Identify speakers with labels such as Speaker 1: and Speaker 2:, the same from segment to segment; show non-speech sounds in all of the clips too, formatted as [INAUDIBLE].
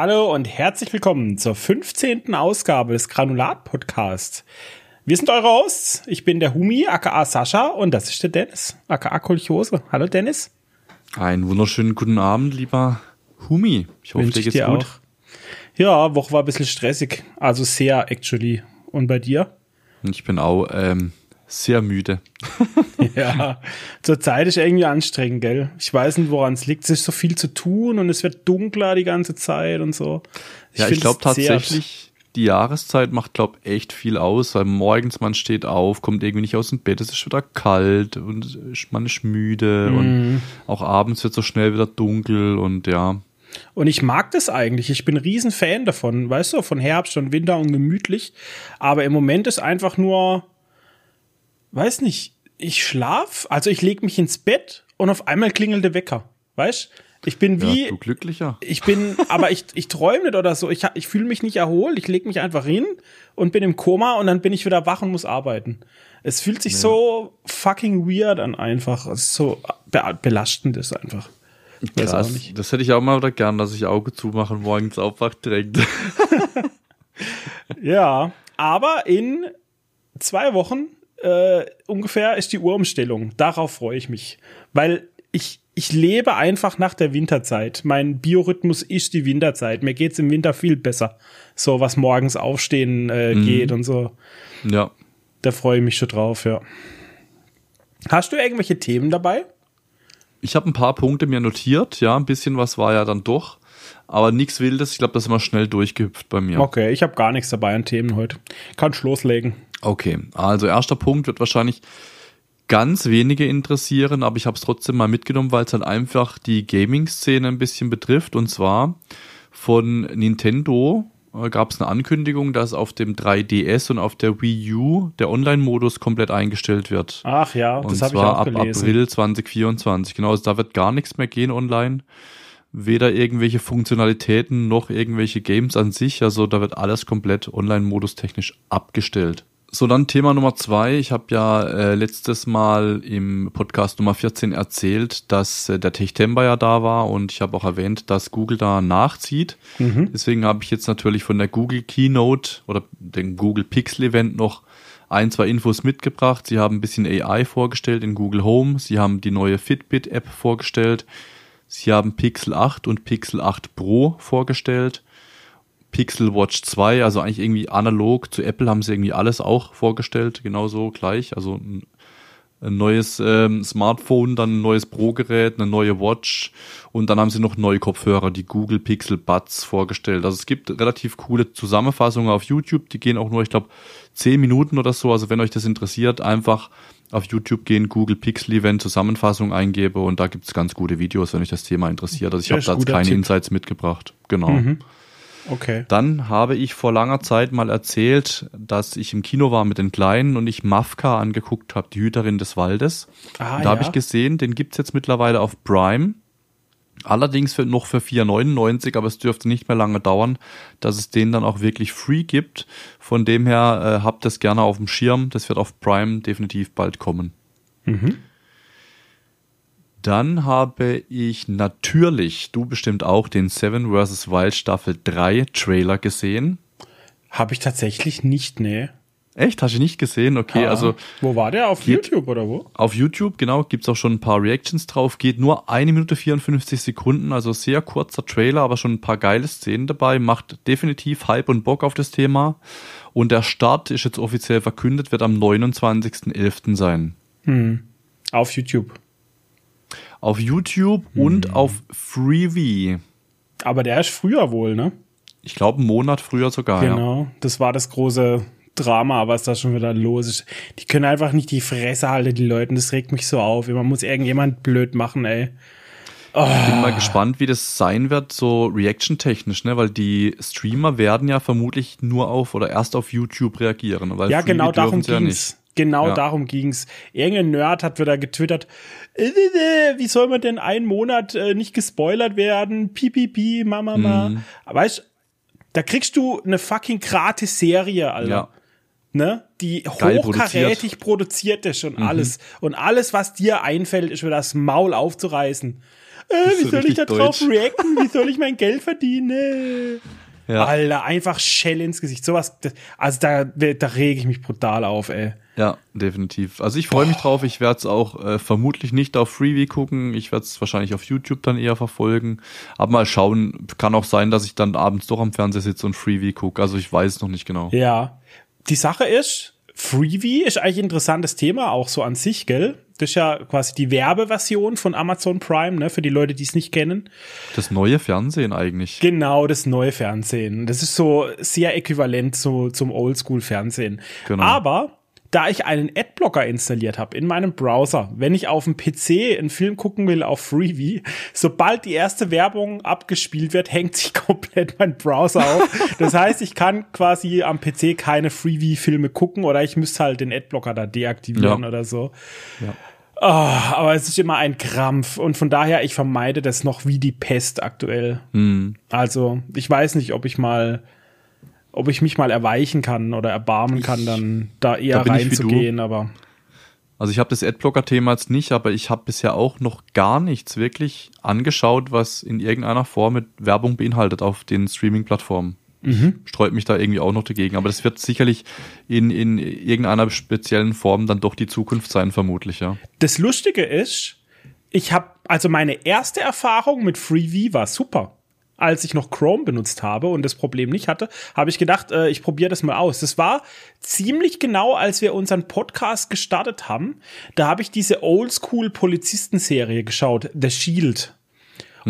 Speaker 1: Hallo und herzlich willkommen zur 15. Ausgabe des Granulat-Podcasts. Wir sind eure Hosts. Ich bin der Humi, aka Sascha, und das ist der Dennis, aka Kolchose. Hallo Dennis.
Speaker 2: Einen wunderschönen guten Abend, lieber Humi.
Speaker 1: Ich hoffe, dir geht's gut. Auch. Ja, Woche war ein bisschen stressig. Also sehr, actually. Und bei dir?
Speaker 2: Ich bin auch ähm, sehr müde. [LAUGHS]
Speaker 1: ja, zur Zeit ist irgendwie anstrengend, gell? Ich weiß nicht, woran es liegt. Es ist so viel zu tun und es wird dunkler die ganze Zeit und so.
Speaker 2: Ich ja, ich glaube tatsächlich, die Jahreszeit macht, glaube echt viel aus, weil morgens man steht auf, kommt irgendwie nicht aus dem Bett, es ist wieder kalt und man ist müde mm. und mhm. auch abends wird so schnell wieder dunkel und ja.
Speaker 1: Und ich mag das eigentlich. Ich bin ein riesen Fan davon, weißt du, von Herbst und Winter und gemütlich. Aber im Moment ist einfach nur, weiß nicht, ich schlaf, also ich leg mich ins Bett und auf einmal klingelt der Wecker, weißt? Ich bin wie
Speaker 2: ja, du glücklicher.
Speaker 1: Ich bin, [LAUGHS] aber ich ich träume nicht oder so. Ich ich fühle mich nicht erholt. Ich leg mich einfach hin und bin im Koma und dann bin ich wieder wach und muss arbeiten. Es fühlt sich ja. so fucking weird an einfach. Es ist so be belastend ist einfach.
Speaker 2: Krass. Das hätte ich auch mal wieder gern, dass ich Auge zumache und morgens aufwacht direkt. [LAUGHS]
Speaker 1: ja, aber in zwei Wochen äh, ungefähr ist die Uhrumstellung. Darauf freue ich mich. Weil ich, ich lebe einfach nach der Winterzeit. Mein Biorhythmus ist die Winterzeit. Mir geht's im Winter viel besser. So was morgens aufstehen äh, mhm. geht und so.
Speaker 2: Ja.
Speaker 1: Da freue ich mich schon drauf, ja. Hast du irgendwelche Themen dabei?
Speaker 2: Ich habe ein paar Punkte mir notiert, ja, ein bisschen was war ja dann doch, aber nichts Wildes. Ich glaube, das ist immer schnell durchgehüpft bei mir.
Speaker 1: Okay, ich habe gar nichts dabei an Themen heute. Kannst loslegen.
Speaker 2: Okay, also erster Punkt wird wahrscheinlich ganz wenige interessieren, aber ich habe es trotzdem mal mitgenommen, weil es halt einfach die Gaming-Szene ein bisschen betrifft. Und zwar von Nintendo äh, gab es eine Ankündigung, dass auf dem 3DS und auf der Wii U der Online-Modus komplett eingestellt wird.
Speaker 1: Ach ja,
Speaker 2: das habe ich auch ab gelesen. April 2024. Genau, also da wird gar nichts mehr gehen online. Weder irgendwelche Funktionalitäten noch irgendwelche Games an sich. Also da wird alles komplett Online-Modus technisch abgestellt. So, dann Thema Nummer zwei. Ich habe ja äh, letztes Mal im Podcast Nummer 14 erzählt, dass äh, der Techtember ja da war und ich habe auch erwähnt, dass Google da nachzieht. Mhm. Deswegen habe ich jetzt natürlich von der Google Keynote oder dem Google Pixel Event noch ein, zwei Infos mitgebracht. Sie haben ein bisschen AI vorgestellt in Google Home. Sie haben die neue Fitbit App vorgestellt. Sie haben Pixel 8 und Pixel 8 Pro vorgestellt. Pixel Watch 2, also eigentlich irgendwie analog zu Apple haben sie irgendwie alles auch vorgestellt, genauso gleich. Also ein, ein neues ähm, Smartphone, dann ein neues Pro-Gerät, eine neue Watch und dann haben sie noch neue Kopfhörer, die Google Pixel Buds vorgestellt. Also es gibt relativ coole Zusammenfassungen auf YouTube, die gehen auch nur, ich glaube, zehn Minuten oder so. Also wenn euch das interessiert, einfach auf YouTube gehen, Google Pixel Event Zusammenfassung eingebe und da gibt's ganz gute Videos, wenn euch das Thema interessiert. Also ich habe da jetzt keine Tipp. Insights mitgebracht. Genau. Mhm.
Speaker 1: Okay.
Speaker 2: Dann habe ich vor langer Zeit mal erzählt, dass ich im Kino war mit den Kleinen und ich Mafka angeguckt habe, die Hüterin des Waldes. Ah, da ja. habe ich gesehen, den gibt's jetzt mittlerweile auf Prime. Allerdings für, noch für 4,99, aber es dürfte nicht mehr lange dauern, dass es den dann auch wirklich free gibt. Von dem her äh, habt es gerne auf dem Schirm. Das wird auf Prime definitiv bald kommen. Mhm. Dann habe ich natürlich, du bestimmt auch, den Seven vs. Wild Staffel 3 Trailer gesehen.
Speaker 1: Habe ich tatsächlich nicht, nee.
Speaker 2: Echt? Hast du nicht gesehen? Okay, ah, also.
Speaker 1: Wo war der? Auf geht, YouTube oder wo?
Speaker 2: Auf YouTube, genau. Gibt's auch schon ein paar Reactions drauf. Geht nur eine Minute 54 Sekunden, also sehr kurzer Trailer, aber schon ein paar geile Szenen dabei. Macht definitiv Hype und Bock auf das Thema. Und der Start ist jetzt offiziell verkündet, wird am 29.11. sein.
Speaker 1: Hm. Auf YouTube
Speaker 2: auf YouTube hm. und auf Freevee.
Speaker 1: Aber der ist früher wohl, ne?
Speaker 2: Ich glaube, einen Monat früher sogar.
Speaker 1: Genau, ja. das war das große Drama, was da schon wieder los ist. Die können einfach nicht die Fresse halten, die Leute. Das regt mich so auf. Man muss irgendjemand blöd machen, ey.
Speaker 2: Oh. Ich bin mal gespannt, wie das sein wird, so reaction-technisch, ne? Weil die Streamer werden ja vermutlich nur auf oder erst auf YouTube reagieren. Weil
Speaker 1: ja, genau darum ging's. Ja Genau ja. darum ging's. Irgendein Nerd hat wieder getwittert, wie soll man denn einen Monat äh, nicht gespoilert werden? Pipipi, Mama, ma. Mhm. Weißt da kriegst du eine fucking gratis Serie, Alter. Ja. ne, die
Speaker 2: Geil
Speaker 1: hochkarätig produziert. ist und alles. Und alles, was dir einfällt, ist wieder das Maul aufzureißen. Äh, wie
Speaker 2: so
Speaker 1: soll ich da
Speaker 2: richtig
Speaker 1: drauf
Speaker 2: deutsch.
Speaker 1: reacten? Wie soll ich mein [LAUGHS] Geld verdienen?
Speaker 2: Ja.
Speaker 1: Alter, einfach Shell ins Gesicht. Sowas, das- also da, da rege ich mich brutal auf, ey.
Speaker 2: Ja, definitiv. Also ich freue mich drauf. Ich werde es auch äh, vermutlich nicht auf Freebie gucken. Ich werde es wahrscheinlich auf YouTube dann eher verfolgen. Aber mal schauen. Kann auch sein, dass ich dann abends doch am Fernseher sitze und Freebie gucke. Also ich weiß es noch nicht genau.
Speaker 1: Ja. Die Sache ist, Freebie ist eigentlich ein interessantes Thema, auch so an sich, gell? Das ist ja quasi die Werbeversion von Amazon Prime, ne, für die Leute, die es nicht kennen.
Speaker 2: Das neue Fernsehen eigentlich.
Speaker 1: Genau, das neue Fernsehen. Das ist so sehr äquivalent zu, zum Oldschool-Fernsehen.
Speaker 2: Genau.
Speaker 1: Aber da ich einen Adblocker installiert habe in meinem Browser, wenn ich auf dem PC einen Film gucken will auf Freebie, sobald die erste Werbung abgespielt wird, hängt sich [LAUGHS] komplett mein Browser auf. Das heißt, ich kann quasi am PC keine Freebie-Filme gucken oder ich müsste halt den Adblocker da deaktivieren
Speaker 2: Ja.
Speaker 1: oder so.
Speaker 2: Ja.
Speaker 1: Ah, aber es ist immer ein Krampf und von daher, ich vermeide das noch wie die Pest aktuell.
Speaker 2: Hm.
Speaker 1: Also, ich weiß nicht, ob ich mal, ob ich mich mal erweichen kann oder erbarmen kann, dann da eher
Speaker 2: da
Speaker 1: reinzugehen, aber
Speaker 2: Also ich habe das Adblocker-Thema jetzt nicht, aber ich habe bisher auch noch gar nichts wirklich angeschaut, was in irgendeiner Form mit Werbung beinhaltet auf den Streaming-Plattformen.
Speaker 1: Mhm.
Speaker 2: Sträubt mich da irgendwie auch noch dagegen. Aber das wird sicherlich in, in irgendeiner speziellen Form dann doch die Zukunft sein, vermutlich, ja.
Speaker 1: das Lustige ist, ich habe, also meine erste Erfahrung mit Freevee war super. Als ich noch Chrome benutzt habe und das Problem nicht hatte, habe ich gedacht, äh, ich probiere das mal aus. Das war ziemlich genau, als wir unseren Podcast gestartet haben. Da habe ich diese Oldschool-Polizisten-Serie geschaut, The Shield.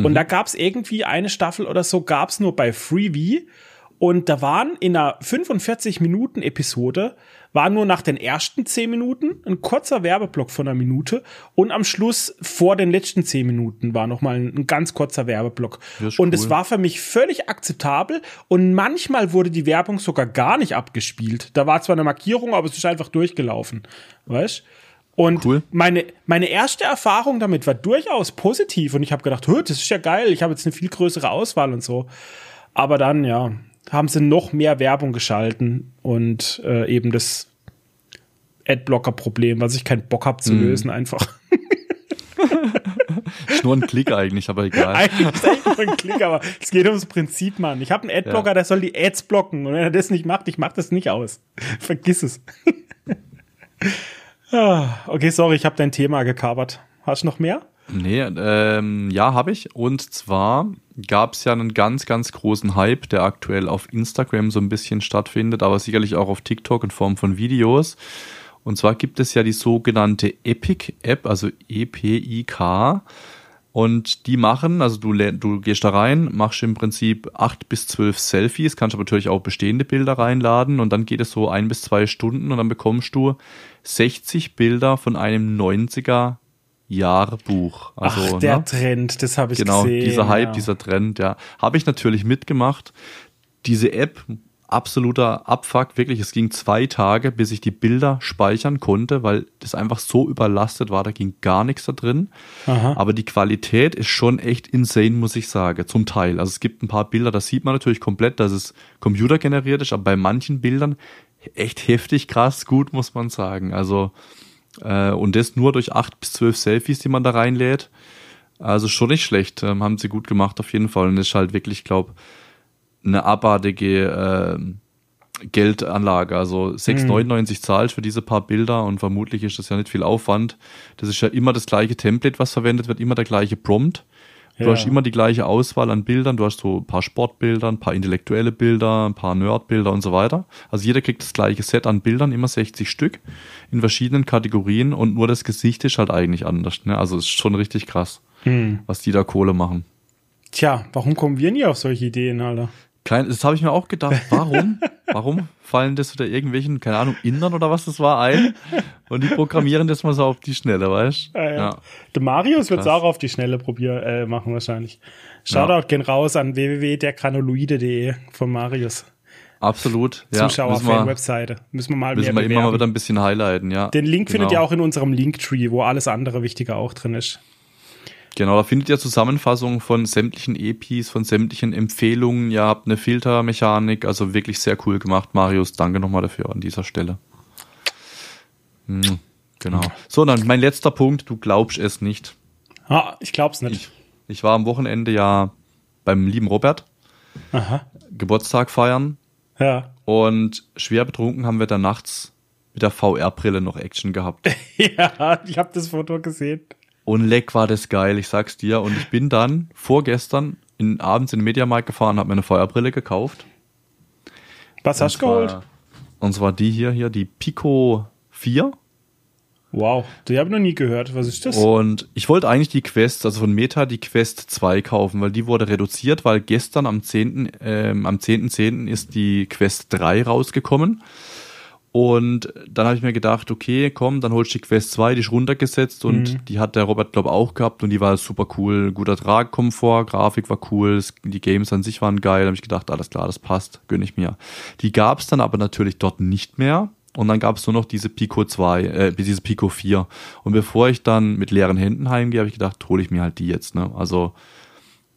Speaker 1: Und da gab es irgendwie eine Staffel oder so, gab es nur bei Freevee. Und da waren in einer 45 Minuten Episode, war nur nach den ersten 10 Minuten ein kurzer Werbeblock von einer Minute und am Schluss vor den letzten 10 Minuten war noch mal ein, ein ganz kurzer Werbeblock. Und
Speaker 2: cool.
Speaker 1: es war für mich völlig akzeptabel und manchmal wurde die Werbung sogar gar nicht abgespielt. Da war zwar eine Markierung, aber es ist einfach durchgelaufen. Weißt? Und
Speaker 2: Cool.
Speaker 1: meine, meine erste Erfahrung damit war durchaus positiv und ich habe gedacht, "Hö, das ist ja geil, ich habe jetzt eine viel größere Auswahl und so. Aber dann, ja, haben sie noch mehr Werbung geschalten und äh, eben das Adblocker-Problem, was ich keinen Bock habe zu
Speaker 2: Mhm.
Speaker 1: lösen, einfach. [LAUGHS]
Speaker 2: Ist nur ein Klick eigentlich, aber egal.
Speaker 1: Eigentlich ist echt nur ein Klick, aber es geht ums Prinzip, Mann. Ich habe einen Adblocker,
Speaker 2: Ja.
Speaker 1: der soll die Ads blocken. Und wenn er das nicht macht, ich mach das nicht aus. [LAUGHS] Vergiss es. [LAUGHS] Ah, okay, sorry, ich habe dein Thema gekabert. Hast du noch mehr?
Speaker 2: Nee, ähm, ja, habe ich. Und zwar gab es ja einen ganz, ganz großen Hype, der aktuell auf Instagram so ein bisschen stattfindet, aber sicherlich auch auf TikTok in Form von Videos. Und zwar gibt es ja die sogenannte Epic-App, also E-P-I-K. Und die machen, also du, du gehst da rein, machst im Prinzip acht bis zwölf Selfies, kannst aber natürlich auch bestehende Bilder reinladen und dann geht es so ein bis zwei Stunden und dann bekommst du 60 Bilder von einem 90er Jahrbuch. Also,
Speaker 1: Ach, der
Speaker 2: ne?
Speaker 1: Trend, das habe ich
Speaker 2: genau,
Speaker 1: gesehen.
Speaker 2: dieser Hype,
Speaker 1: ja.
Speaker 2: dieser Trend, ja. Habe ich natürlich mitgemacht. Diese App, absoluter Abfuck, wirklich. Es ging zwei Tage, bis ich die Bilder speichern konnte, weil das einfach so überlastet war. Da ging gar nichts da drin.
Speaker 1: Aha.
Speaker 2: Aber die Qualität ist schon echt insane, muss ich sagen. Zum Teil. Also es gibt ein paar Bilder, das sieht man natürlich komplett, dass es computergeneriert ist, aber bei manchen Bildern echt heftig krass gut, muss man sagen. Also, äh, und das nur durch acht bis zwölf Selfies, die man da reinlädt. Also schon nicht schlecht. Ähm, haben sie gut gemacht auf jeden Fall. Und das ist halt wirklich, glaube eine abartige äh, Geldanlage. Also 6,99 zahlt für diese paar Bilder und vermutlich ist das ja nicht viel Aufwand. Das ist ja immer das gleiche Template, was verwendet wird, immer der gleiche Prompt. Du
Speaker 1: Ja.
Speaker 2: hast immer die gleiche Auswahl an Bildern. Du hast so ein paar Sportbilder, ein paar intellektuelle Bilder, ein paar Nerdbilder und so weiter. Also jeder kriegt das gleiche Set an Bildern, immer 60 Stück in verschiedenen Kategorien und nur das Gesicht ist halt eigentlich anders. Ne? Also es ist schon richtig krass,
Speaker 1: Hm.
Speaker 2: was die da Kohle machen.
Speaker 1: Tja, warum kommen wir nie auf solche Ideen, Alter?
Speaker 2: Kein, das habe ich mir auch gedacht. Warum? [LAUGHS] Warum fallen das wieder irgendwelchen, keine Ahnung, Indern oder was das war ein? Und die programmieren das mal so auf die Schnelle, weißt du?
Speaker 1: Ja, ja. Der Marius wird es auch auf die Schnelle probieren, äh, machen wahrscheinlich. Shoutout gehen raus an www.dergranuloide.de von Marius.
Speaker 2: Absolut. Ja,
Speaker 1: Zuschauer-Fan-Webseite. Müssen wir mal
Speaker 2: müssen wir immer mal wieder ein bisschen highlighten, ja.
Speaker 1: Den Link findet ihr
Speaker 2: Genau.
Speaker 1: auch in unserem Linktree, wo alles andere Wichtige auch drin ist.
Speaker 2: Genau, da findet ihr Zusammenfassungen von sämtlichen EPs, von sämtlichen Empfehlungen. Ihr habt eine Filtermechanik, also wirklich sehr cool gemacht, Marius. Danke nochmal dafür an dieser Stelle. Hm, genau. So, dann mein letzter Punkt. Du glaubst es nicht.
Speaker 1: Ah, ich glaub's nicht.
Speaker 2: Ich, ich war am Wochenende ja beim lieben Robert
Speaker 1: Aha.
Speaker 2: Geburtstag feiern
Speaker 1: Ja.
Speaker 2: und schwer betrunken haben wir dann nachts mit der VR-Brille noch Action gehabt. [LAUGHS]
Speaker 1: ja, ich habe das Foto gesehen.
Speaker 2: Und leck war das geil, ich sag's dir. Und ich bin dann vorgestern in, abends in den Mediamarkt gefahren, habe mir eine VR-Brille gekauft.
Speaker 1: Was hast du
Speaker 2: Und
Speaker 1: geholt?
Speaker 2: zwar- Und zwar die hier, hier, die Pico 4.
Speaker 1: Wow, die habe ich noch nie gehört. Was ist das?
Speaker 2: Und ich wollte eigentlich die Quest, also von Meta die Quest 2 kaufen, weil die wurde reduziert, weil gestern am 10. Ähm, am 10.10. ist die Quest 3 rausgekommen. Und dann habe ich mir gedacht, okay, komm, dann holst du die Quest 2, die ist runtergesetzt und die hat der Robert, glaube auch gehabt und die war super cool. Guter Tragkomfort, Grafik war cool, die Games an sich waren geil. Da habe ich gedacht, alles klar, das passt, gönn ich mir. Die gab es dann aber natürlich dort nicht mehr. Und dann gab es nur noch diese Pico 2, äh, diese Pico 4. Und bevor ich dann mit leeren Händen heimgehe, habe ich gedacht, hole ich mir halt die jetzt. Ne? Also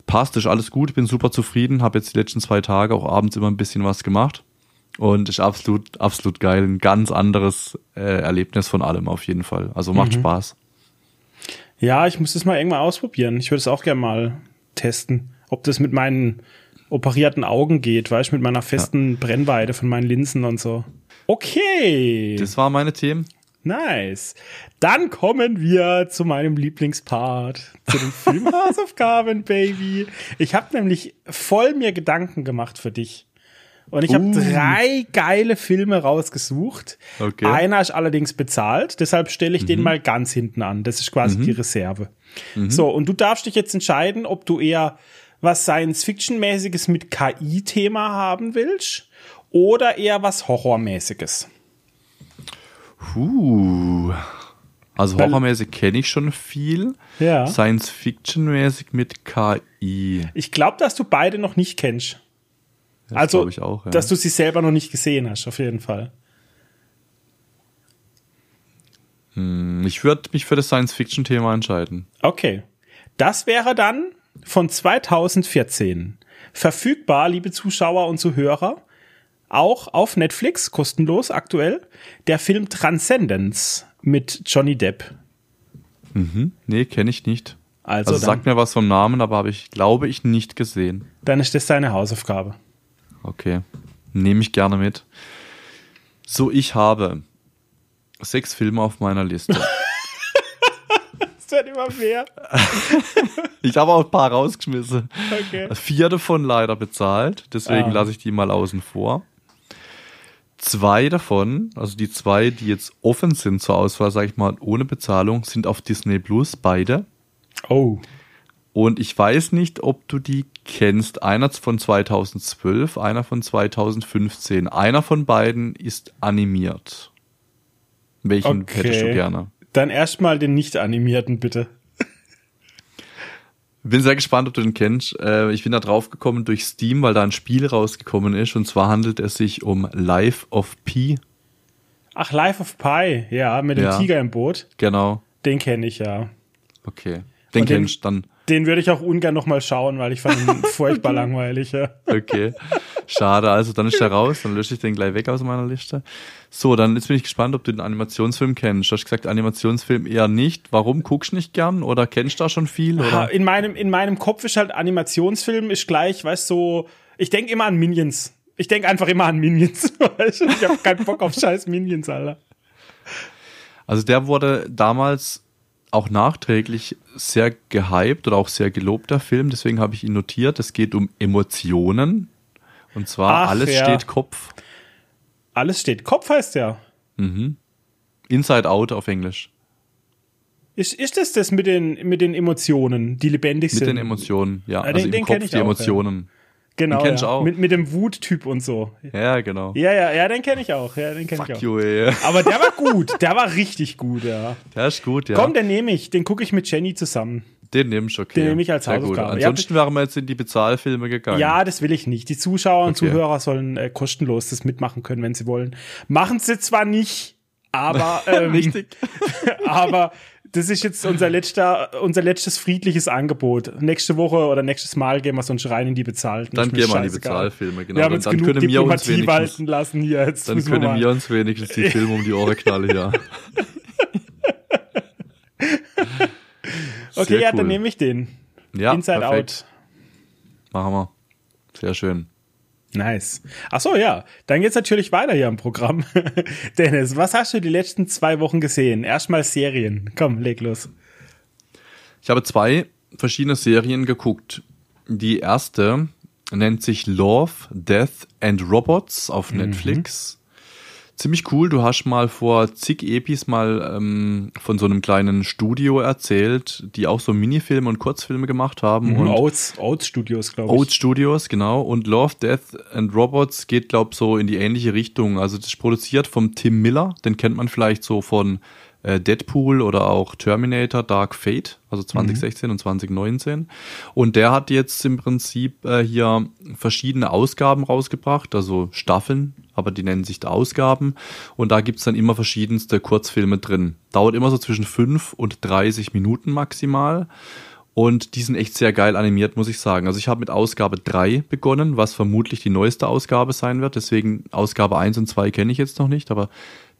Speaker 2: passt, ist alles gut, bin super zufrieden, habe jetzt die letzten zwei Tage auch abends immer ein bisschen was gemacht. Und ist absolut, absolut geil. Ein ganz anderes äh, Erlebnis von allem auf jeden Fall. Also macht Spaß.
Speaker 1: Ja, ich muss das mal irgendwann ausprobieren. Ich würde es auch gerne mal testen, ob das mit meinen operierten Augen geht, weißt du, mit meiner festen Brennweite von meinen Linsen und so. Okay.
Speaker 2: Das waren meine Themen.
Speaker 1: Nice. Dann kommen wir zu meinem Lieblingspart, zu den [LAUGHS] Filmhausaufgaben, Baby. Ich habe nämlich voll mir Gedanken gemacht für dich. Und ich habe
Speaker 2: Uh.
Speaker 1: drei geile Filme rausgesucht.
Speaker 2: Okay.
Speaker 1: Einer ist allerdings bezahlt, deshalb stelle ich den mal ganz hinten an. Das ist quasi die Reserve. So, und du darfst dich jetzt entscheiden, ob du eher was Science-Fiction-mäßiges mit KI-Thema haben willst oder eher was Horrormäßiges.
Speaker 2: Puh. Also horrormäßig kenne ich schon viel.
Speaker 1: Ja.
Speaker 2: Science-Fiction-mäßig mit KI.
Speaker 1: Ich glaube, dass du beide noch nicht kennst.
Speaker 2: Das
Speaker 1: also,
Speaker 2: auch. Ja.
Speaker 1: dass du sie selber noch nicht gesehen hast, auf jeden Fall.
Speaker 2: ich würde mich für das Science-Fiction-Thema entscheiden.
Speaker 1: Okay. Das wäre dann von 2014. Verfügbar, liebe Zuschauer und Zuhörer, auch auf Netflix, kostenlos aktuell, der Film Transcendence mit Johnny Depp.
Speaker 2: Nee, kenne ich nicht.
Speaker 1: Also,
Speaker 2: Also, sagt mir was vom Namen, aber habe ich, glaube ich, nicht gesehen.
Speaker 1: dann ist das deine Hausaufgabe.
Speaker 2: Okay. Nehme ich gerne mit. So, ich habe sechs Filme auf meiner Liste. [LAUGHS]
Speaker 1: Das wird immer mehr. [LAUGHS]
Speaker 2: ich habe auch ein paar rausgeschmissen.
Speaker 1: Okay.
Speaker 2: Vier davon leider bezahlt, deswegen
Speaker 1: Ah.
Speaker 2: lasse ich die mal außen vor. Zwei davon, also die zwei, die jetzt offen sind zur Auswahl, sage ich mal, ohne Bezahlung, sind auf Disney Plus, beide.
Speaker 1: Oh.
Speaker 2: Und ich weiß nicht, ob du die kennst. Einer von 2012, einer von 2015. Einer von beiden ist animiert. Welchen
Speaker 1: Okay.
Speaker 2: hättest du gerne?
Speaker 1: Dann erstmal den nicht animierten, bitte.
Speaker 2: Bin sehr gespannt, ob du den kennst. Äh, ich bin da drauf gekommen durch Steam, weil da ein Spiel rausgekommen ist. Und zwar handelt es sich um Life of Pi.
Speaker 1: Ach, Life of Pi, ja, mit dem
Speaker 2: Ja.
Speaker 1: Tiger im Boot.
Speaker 2: Genau.
Speaker 1: Den kenne ich ja.
Speaker 2: Okay. Den
Speaker 1: den-
Speaker 2: kennst du dann.
Speaker 1: Den würde ich auch ungern nochmal schauen, weil ich fand ihn [LAUGHS] furchtbar langweilig. Ja.
Speaker 2: Okay. Schade, also dann ist er raus, dann lösche ich den gleich weg aus meiner Liste. So, dann jetzt bin ich gespannt, ob du den Animationsfilm kennst. Du hast gesagt, Animationsfilm eher nicht. Warum guckst du nicht gern oder kennst du da schon viel?
Speaker 1: Ha,
Speaker 2: Oder?
Speaker 1: In meinem, in meinem Kopf ist halt Animationsfilm ist gleich, weißt du, so, ich denke immer an Minions. Ich denke einfach immer an Minions. [LAUGHS] ich habe keinen Bock auf scheiß Minions, Alter.
Speaker 2: Also der wurde damals auch nachträglich sehr gehypt oder auch sehr gelobt, der Film. Deswegen habe ich ihn notiert. Es geht um Emotionen. Und zwar
Speaker 1: Ach,
Speaker 2: alles
Speaker 1: ja.
Speaker 2: steht Kopf.
Speaker 1: Alles steht. Kopf heißt ja.
Speaker 2: Inside Out auf Englisch.
Speaker 1: Ist, ist das das mit den, mit den Emotionen, die lebendig
Speaker 2: Mit
Speaker 1: sind?
Speaker 2: den Emotionen, ja.
Speaker 1: Ja, den-
Speaker 2: also im
Speaker 1: den
Speaker 2: Kopf die
Speaker 1: auch,
Speaker 2: Emotionen.
Speaker 1: Genau.
Speaker 2: Den ich
Speaker 1: ja.
Speaker 2: auch.
Speaker 1: Mit, mit dem Wuttyp und so.
Speaker 2: Ja, genau.
Speaker 1: Ja, ja, ja, den kenne ich auch. Ja, den kenne ich auch.
Speaker 2: you, ey.
Speaker 1: Aber der war [LAUGHS] gut. Der war richtig gut, ja.
Speaker 2: Der ist gut, ja.
Speaker 1: Komm, den nehme ich. Den gucke ich mit Jenny zusammen.
Speaker 2: Den nimmst du, okay.
Speaker 1: Den nehme ich als
Speaker 2: Sehr gut.
Speaker 1: Hausaufgabe. Ja,
Speaker 2: Ansonsten wären wir jetzt in die Bezahlfilme gegangen.
Speaker 1: Ja, das will ich nicht. Die Zuschauer und
Speaker 2: Okay.
Speaker 1: Zuhörer sollen äh, kostenlos das mitmachen können, wenn sie wollen. Machen sie zwar nicht, aber [LAUGHS] ähm,
Speaker 2: Richtig. [LAUGHS]
Speaker 1: aber das ist jetzt unser letzter, unser letztes friedliches Angebot. Nächste Woche oder nächstes Mal gehen wir so einen Schrein in die bezahlten.
Speaker 2: Dann gehen wir in die Bezahlfilme,
Speaker 1: genau. Wir haben
Speaker 2: uns
Speaker 1: dann, genug
Speaker 2: können wir uns
Speaker 1: Diplomatie walten lassen hier. Jetzt
Speaker 2: dann können wir, wir uns wenigstens die Filme um die Ohren knallen, ja. [LAUGHS]
Speaker 1: okay, ja, cool. dann nehme ich den.
Speaker 2: Ja,
Speaker 1: Inside perfekt.
Speaker 2: Out. Machen wir. Sehr schön.
Speaker 1: Nice. Ach so, ja. Dann geht's natürlich weiter hier im Programm. [LAUGHS] Dennis, was hast du die letzten zwei Wochen gesehen? Erstmal Serien. Komm, leg los.
Speaker 2: Ich habe zwei verschiedene Serien geguckt. Die erste nennt sich Love, Death and Robots auf mhm. Netflix ziemlich cool. Du hast mal vor zig Epis mal ähm, von so einem kleinen Studio erzählt, die auch so Minifilme und Kurzfilme gemacht haben.
Speaker 1: Mhm,
Speaker 2: und
Speaker 1: Oats, Oats Studios, glaube ich.
Speaker 2: Oats Studios, genau. Und Love, Death and Robots geht, glaube ich, so in die ähnliche Richtung. Also das ist produziert vom Tim Miller, den kennt man vielleicht so von Deadpool oder auch Terminator Dark Fate, also 2016 mhm. und 2019. Und der hat jetzt im Prinzip äh, hier verschiedene Ausgaben rausgebracht, also Staffeln, aber die nennen sich da Ausgaben. Und da gibt's dann immer verschiedenste Kurzfilme drin. Dauert immer so zwischen 5 und 30 Minuten maximal. Und die sind echt sehr geil animiert, muss ich sagen. Also ich habe mit Ausgabe 3 begonnen, was vermutlich die neueste Ausgabe sein wird. Deswegen Ausgabe 1 und 2 kenne ich jetzt noch nicht, aber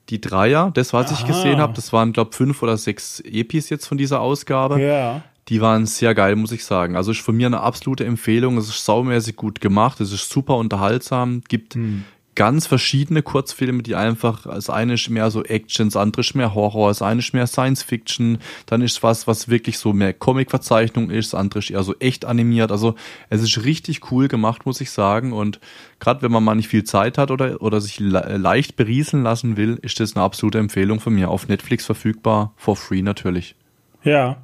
Speaker 2: die Dreier, das, was Aha. ich gesehen habe, das waren, glaube fünf oder sechs Epis jetzt von dieser Ausgabe.
Speaker 1: Ja.
Speaker 2: Die waren sehr geil, muss ich sagen. Also ist von mir eine absolute Empfehlung. Es ist saumäßig gut gemacht, es ist super unterhaltsam, gibt hm ganz verschiedene Kurzfilme, die einfach, das eine ist mehr so Action, das andere ist mehr Horror, das eine ist mehr Science Fiction, dann ist was, was wirklich so mehr Comic-Verzeichnung ist, das andere ist eher so echt animiert. Also es ist richtig cool gemacht, muss ich sagen. Und gerade wenn man mal nicht viel Zeit hat oder, oder sich le leicht berieseln lassen will, ist das eine absolute Empfehlung von mir. Auf Netflix verfügbar, for free natürlich.
Speaker 1: Ja.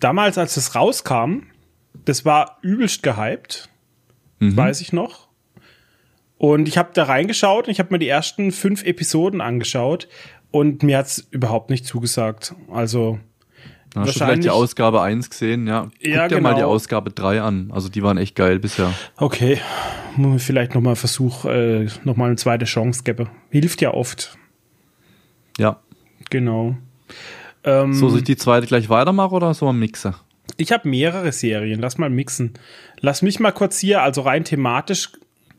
Speaker 1: Damals, als es rauskam, das war übelst gehypt. Mhm. Weiß ich noch und ich habe da reingeschaut und ich habe mir die ersten fünf Episoden angeschaut und mir hat's überhaupt nicht zugesagt. Also
Speaker 2: Hast du vielleicht die Ausgabe 1 gesehen? Ja. Guck
Speaker 1: ja,
Speaker 2: dir
Speaker 1: genau.
Speaker 2: mal die Ausgabe 3 an. Also die waren echt geil bisher.
Speaker 1: Okay. Vielleicht nochmal Versuch, äh, nochmal eine zweite Chance gebe. Hilft ja oft.
Speaker 2: Ja.
Speaker 1: Genau.
Speaker 2: Ähm, so, soll ich die zweite gleich weitermachen oder so ein Mixer?
Speaker 1: Ich habe mehrere Serien. Lass mal mixen. Lass mich mal kurz hier, also rein thematisch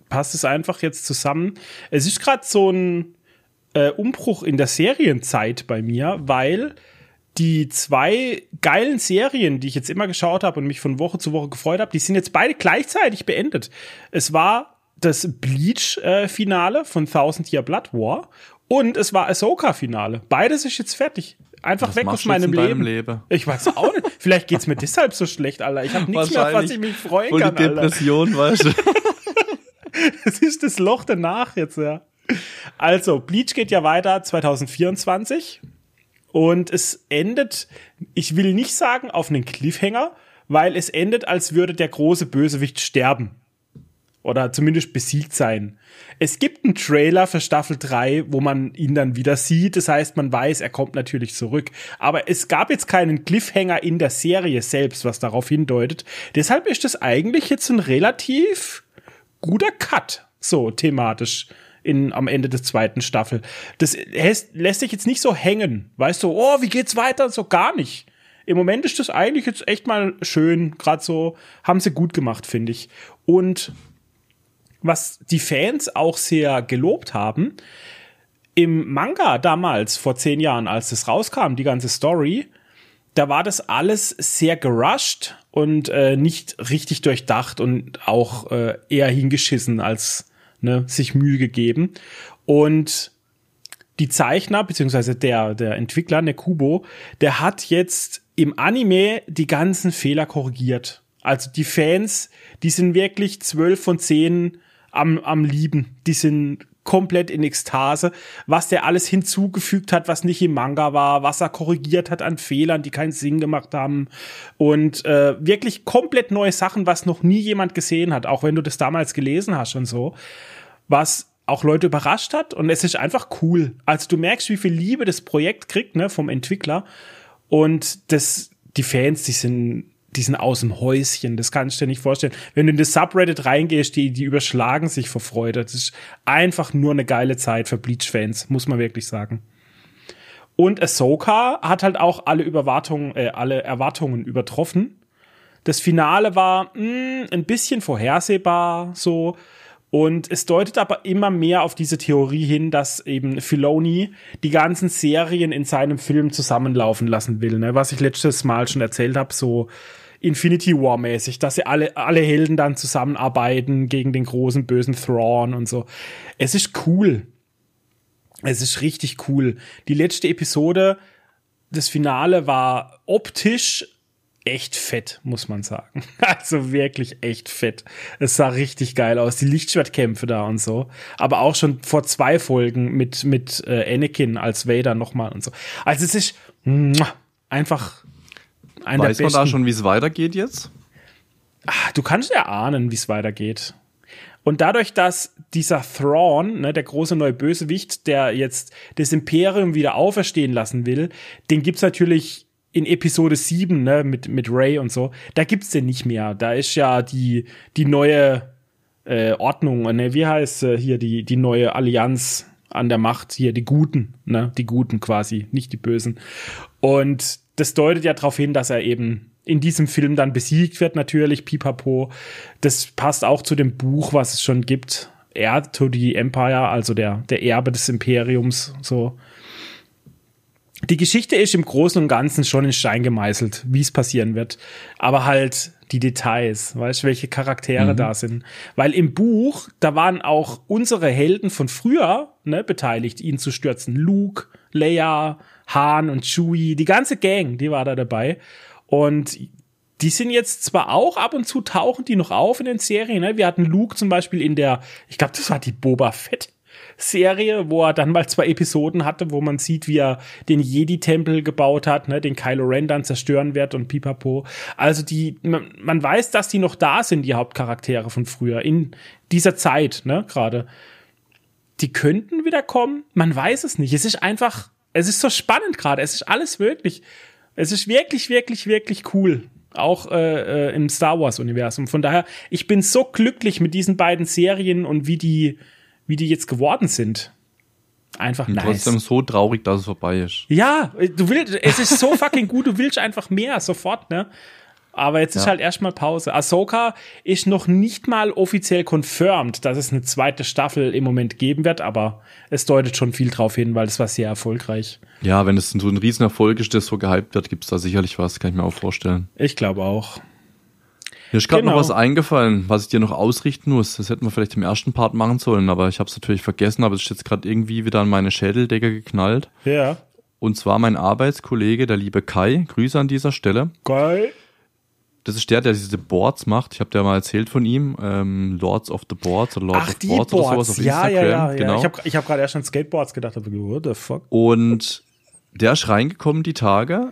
Speaker 1: passt es einfach jetzt zusammen. Es ist gerade so ein äh, Umbruch in der Serienzeit bei mir, weil die zwei geilen Serien, die ich jetzt immer geschaut habe und mich von Woche zu Woche gefreut habe, die sind jetzt beide gleichzeitig beendet. Es war das Bleach-Finale äh, von Thousand Year Blood War und es war Ahsoka-Finale. Beides ist jetzt fertig. Einfach was weg aus meinem Leben.
Speaker 2: Leben.
Speaker 1: Ich weiß auch nicht. Vielleicht geht's mir [LAUGHS] deshalb so schlecht, Alter. Ich habe nichts mehr, auf was ich mich freuen
Speaker 2: voll
Speaker 1: kann.
Speaker 2: Die Depression, Alter. weißt du. [LAUGHS] [LAUGHS]
Speaker 1: Es ist das Loch danach jetzt, ja. Also, Bleach geht ja weiter 2024 und es endet, ich will nicht sagen auf einen Cliffhanger, weil es endet, als würde der große Bösewicht sterben. Oder zumindest besiegt sein. Es gibt einen Trailer für Staffel 3, wo man ihn dann wieder sieht. Das heißt, man weiß, er kommt natürlich zurück. Aber es gab jetzt keinen Cliffhanger in der Serie selbst, was darauf hindeutet. Deshalb ist es eigentlich jetzt ein relativ guter Cut, so thematisch in, am Ende des zweiten Staffel. Das lässt, lässt sich jetzt nicht so hängen, weißt du, oh, wie geht's weiter? So gar nicht. Im Moment ist das eigentlich jetzt echt mal schön, gerade so, haben sie gut gemacht, finde ich. Und was die Fans auch sehr gelobt haben, im Manga damals, vor zehn Jahren, als es rauskam, die ganze Story, da war das alles sehr gerusht und äh, nicht richtig durchdacht und auch äh, eher hingeschissen als ne, sich Mühe gegeben. Und die Zeichner, beziehungsweise der, der Entwickler, Nekubo, der hat jetzt im Anime die ganzen Fehler korrigiert. Also die Fans, die sind wirklich zwölf von zehn am, am Lieben. Die sind komplett in Ekstase, was der alles hinzugefügt hat, was nicht im Manga war, was er korrigiert hat an Fehlern, die keinen Sinn gemacht haben. Und äh, wirklich komplett neue Sachen, was noch nie jemand gesehen hat, auch wenn du das damals gelesen hast und so, was auch Leute überrascht hat. Und es ist einfach cool. Also du merkst, wie viel Liebe das Projekt kriegt, ne, vom Entwickler. Und das die Fans, die sind die sind aus dem Häuschen. Das kannst du dir nicht vorstellen. Wenn du in das Subreddit reingehst, die, die überschlagen sich vor Freude. Das ist einfach nur eine geile Zeit für Bleach-Fans, muss man wirklich sagen. Und Ahsoka hat halt auch alle äh, alle Erwartungen übertroffen. Das Finale war mh, ein bisschen vorhersehbar, so. Und es deutet aber immer mehr auf diese Theorie hin, dass eben Filoni die ganzen Serien in seinem Film zusammenlaufen lassen will. Ne? Was ich letztes Mal schon erzählt habe, so Infinity War mäßig, dass sie alle, alle Helden dann zusammenarbeiten gegen den großen bösen Thrawn und so. Es ist cool. Es ist richtig cool. Die letzte Episode, das Finale war optisch echt fett, muss man sagen. [LAUGHS] Also wirklich echt fett. Es sah richtig geil aus, die Lichtschwertkämpfe da und so. Aber auch schon vor zwei Folgen mit, mit äh, Anakin als Vader nochmal und so. Also es ist einfach
Speaker 2: ein Weiß man da schon, wie es weitergeht jetzt?
Speaker 1: Ach, du kannst ja ahnen, wie es weitergeht. Und dadurch, dass dieser Thrawn, ne, der große neue Bösewicht, der jetzt das Imperium wieder auferstehen lassen will, den gibt's natürlich in Episode 7, ne, mit, mit Ray und so, da gibt's den nicht mehr. Da ist ja die, die neue äh, Ordnung, ne, wie heißt äh, hier die, die neue Allianz an der Macht, hier die Guten, ne, die Guten quasi, nicht die Bösen. Und das deutet ja darauf hin, dass er eben in diesem Film dann besiegt wird, natürlich, pipapo. Das passt auch zu dem Buch, was es schon gibt. Heir to the Empire, also der, der Erbe des Imperiums, so die Geschichte ist im Großen und Ganzen schon in Stein gemeißelt, wie es passieren wird. Aber halt die Details, weißt du, welche Charaktere mhm. da sind. Weil im Buch, da waren auch unsere Helden von früher ne, beteiligt, ihn zu stürzen. Luke, Leia, Han und Chewie, die ganze Gang, die war da dabei. Und die sind jetzt zwar auch ab und zu tauchen die noch auf in den Serien. Ne? Wir hatten Luke zum Beispiel in der, ich glaube, das war die Boba Fett Serie, wo er dann mal zwei Episoden hatte, wo man sieht, wie er den Jedi-Tempel gebaut hat, ne, den Kylo Ren dann zerstören wird und pipapo. Also die, man, man weiß, dass die noch da sind, die Hauptcharaktere von früher, in dieser Zeit, ne, gerade. Die könnten wieder kommen, man weiß es nicht. Es ist einfach, es ist so spannend gerade, es ist alles wirklich, es ist wirklich, wirklich, wirklich cool auch äh, äh, im Star Wars Universum. Von daher, ich bin so glücklich mit diesen beiden Serien und wie die wie die jetzt geworden sind. Einfach und nice.
Speaker 2: Trotzdem so traurig, dass es vorbei ist.
Speaker 1: Ja, du willst, es ist so fucking gut, du willst einfach mehr, sofort, ne? Aber jetzt ist ja. halt erstmal Pause. Ahsoka ist noch nicht mal offiziell confirmed, dass es eine zweite Staffel im Moment geben wird, aber es deutet schon viel drauf hin, weil es war sehr erfolgreich.
Speaker 2: Ja, wenn es so ein Riesenerfolg ist, der so gehypt wird, gibt es da sicherlich was, kann ich mir auch vorstellen.
Speaker 1: Ich glaube auch.
Speaker 2: Mir ist gerade genau. noch was eingefallen, was ich dir noch ausrichten muss. Das hätten wir vielleicht im ersten Part machen sollen, aber ich habe es natürlich vergessen, aber es ist jetzt gerade irgendwie wieder an meine Schädeldecke geknallt.
Speaker 1: Ja.
Speaker 2: Und zwar mein Arbeitskollege, der liebe Kai. Grüße an dieser Stelle.
Speaker 1: Kai.
Speaker 2: Das ist der, der diese Boards macht. Ich habe dir mal erzählt von ihm. Ähm, Lords of the Boards oder Lords
Speaker 1: Ach,
Speaker 2: of die Boards,
Speaker 1: Boards
Speaker 2: oder sowas auf
Speaker 1: ja,
Speaker 2: Instagram.
Speaker 1: Ja, ja,
Speaker 2: genau.
Speaker 1: ja. Ich habe ich hab gerade erst an Skateboards gedacht, aber what the fuck?
Speaker 2: Und der ist reingekommen die Tage.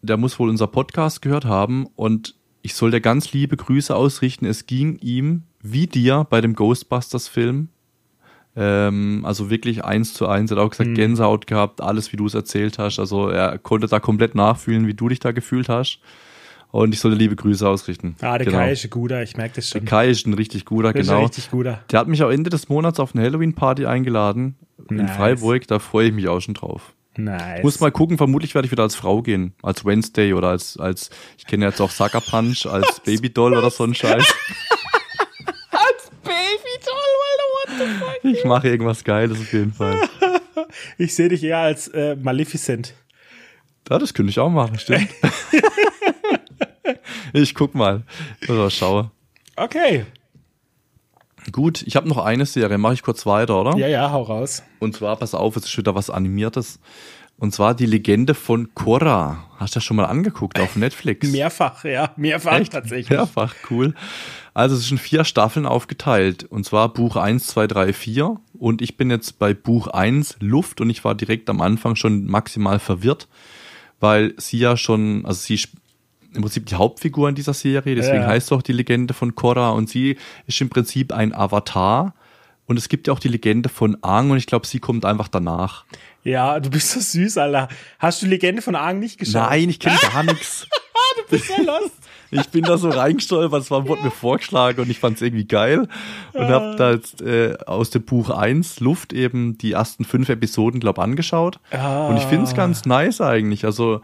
Speaker 2: Der muss wohl unser Podcast gehört haben und ich soll dir ganz liebe Grüße ausrichten. Es ging ihm wie dir bei dem Ghostbusters-Film. Ähm, also wirklich eins zu eins. Er hat auch gesagt, mhm. Gänsehaut gehabt, alles wie du es erzählt hast. Also er konnte da komplett nachfühlen, wie du dich da gefühlt hast. Und ich soll dir liebe Grüße ausrichten.
Speaker 1: Ah, der genau. Kai ist ein guter, ich merke das schon.
Speaker 2: Der Kai ist ein richtig guter,
Speaker 1: das
Speaker 2: genau.
Speaker 1: Ist ein richtig guter.
Speaker 2: Der hat mich auch Ende des Monats auf eine Halloween-Party eingeladen nice. in Freiburg. Da freue ich mich auch schon drauf.
Speaker 1: Nice.
Speaker 2: Muss mal gucken, vermutlich werde ich wieder als Frau gehen. Als Wednesday oder als, als ich kenne jetzt auch Sucker Punch, [LAUGHS] als Babydoll oder so ein Scheiß. [LAUGHS]
Speaker 1: als Babydoll, Alter, what the fuck?
Speaker 2: Ich mache irgendwas Geiles auf jeden Fall. [LAUGHS]
Speaker 1: ich sehe dich eher als äh, Maleficent.
Speaker 2: Ja, das könnte ich auch machen, stimmt. [LAUGHS] ich guck mal. Oder schaue.
Speaker 1: Okay.
Speaker 2: Gut, ich habe noch eine Serie, mache ich kurz weiter, oder?
Speaker 1: Ja, ja, hau raus.
Speaker 2: Und zwar, pass auf, es ist wieder was Animiertes. Und zwar die Legende von Korra. Hast du das schon mal angeguckt auf Netflix? [LAUGHS]
Speaker 1: Mehrfach, ja, mehrfach Echt? tatsächlich.
Speaker 2: Mehrfach, cool. Also es sind vier Staffeln aufgeteilt. Und zwar Buch 1, 2, 3, 4. Und ich bin jetzt bei Buch 1 Luft und ich war direkt am Anfang schon maximal verwirrt, weil sie ja schon, also sie im Prinzip die Hauptfigur in dieser Serie, deswegen ja. heißt es auch die Legende von Korra und sie ist im Prinzip ein Avatar. Und es gibt ja auch die Legende von Aang und ich glaube, sie kommt einfach danach.
Speaker 1: Ja, du bist so süß, Alter. Hast du Legende von Aang nicht geschaut?
Speaker 2: Nein, ich kenne gar nichts. [LAUGHS]
Speaker 1: du bist ja lost. [LAUGHS]
Speaker 2: ich bin da so reingestolpert, es war, wurde mir vorgeschlagen und ich fand es irgendwie geil und
Speaker 1: Ah.
Speaker 2: habe da jetzt äh, aus dem Buch 1 Luft eben die ersten fünf Episoden, glaube angeschaut.
Speaker 1: Ah.
Speaker 2: Und ich finde es ganz nice eigentlich. Also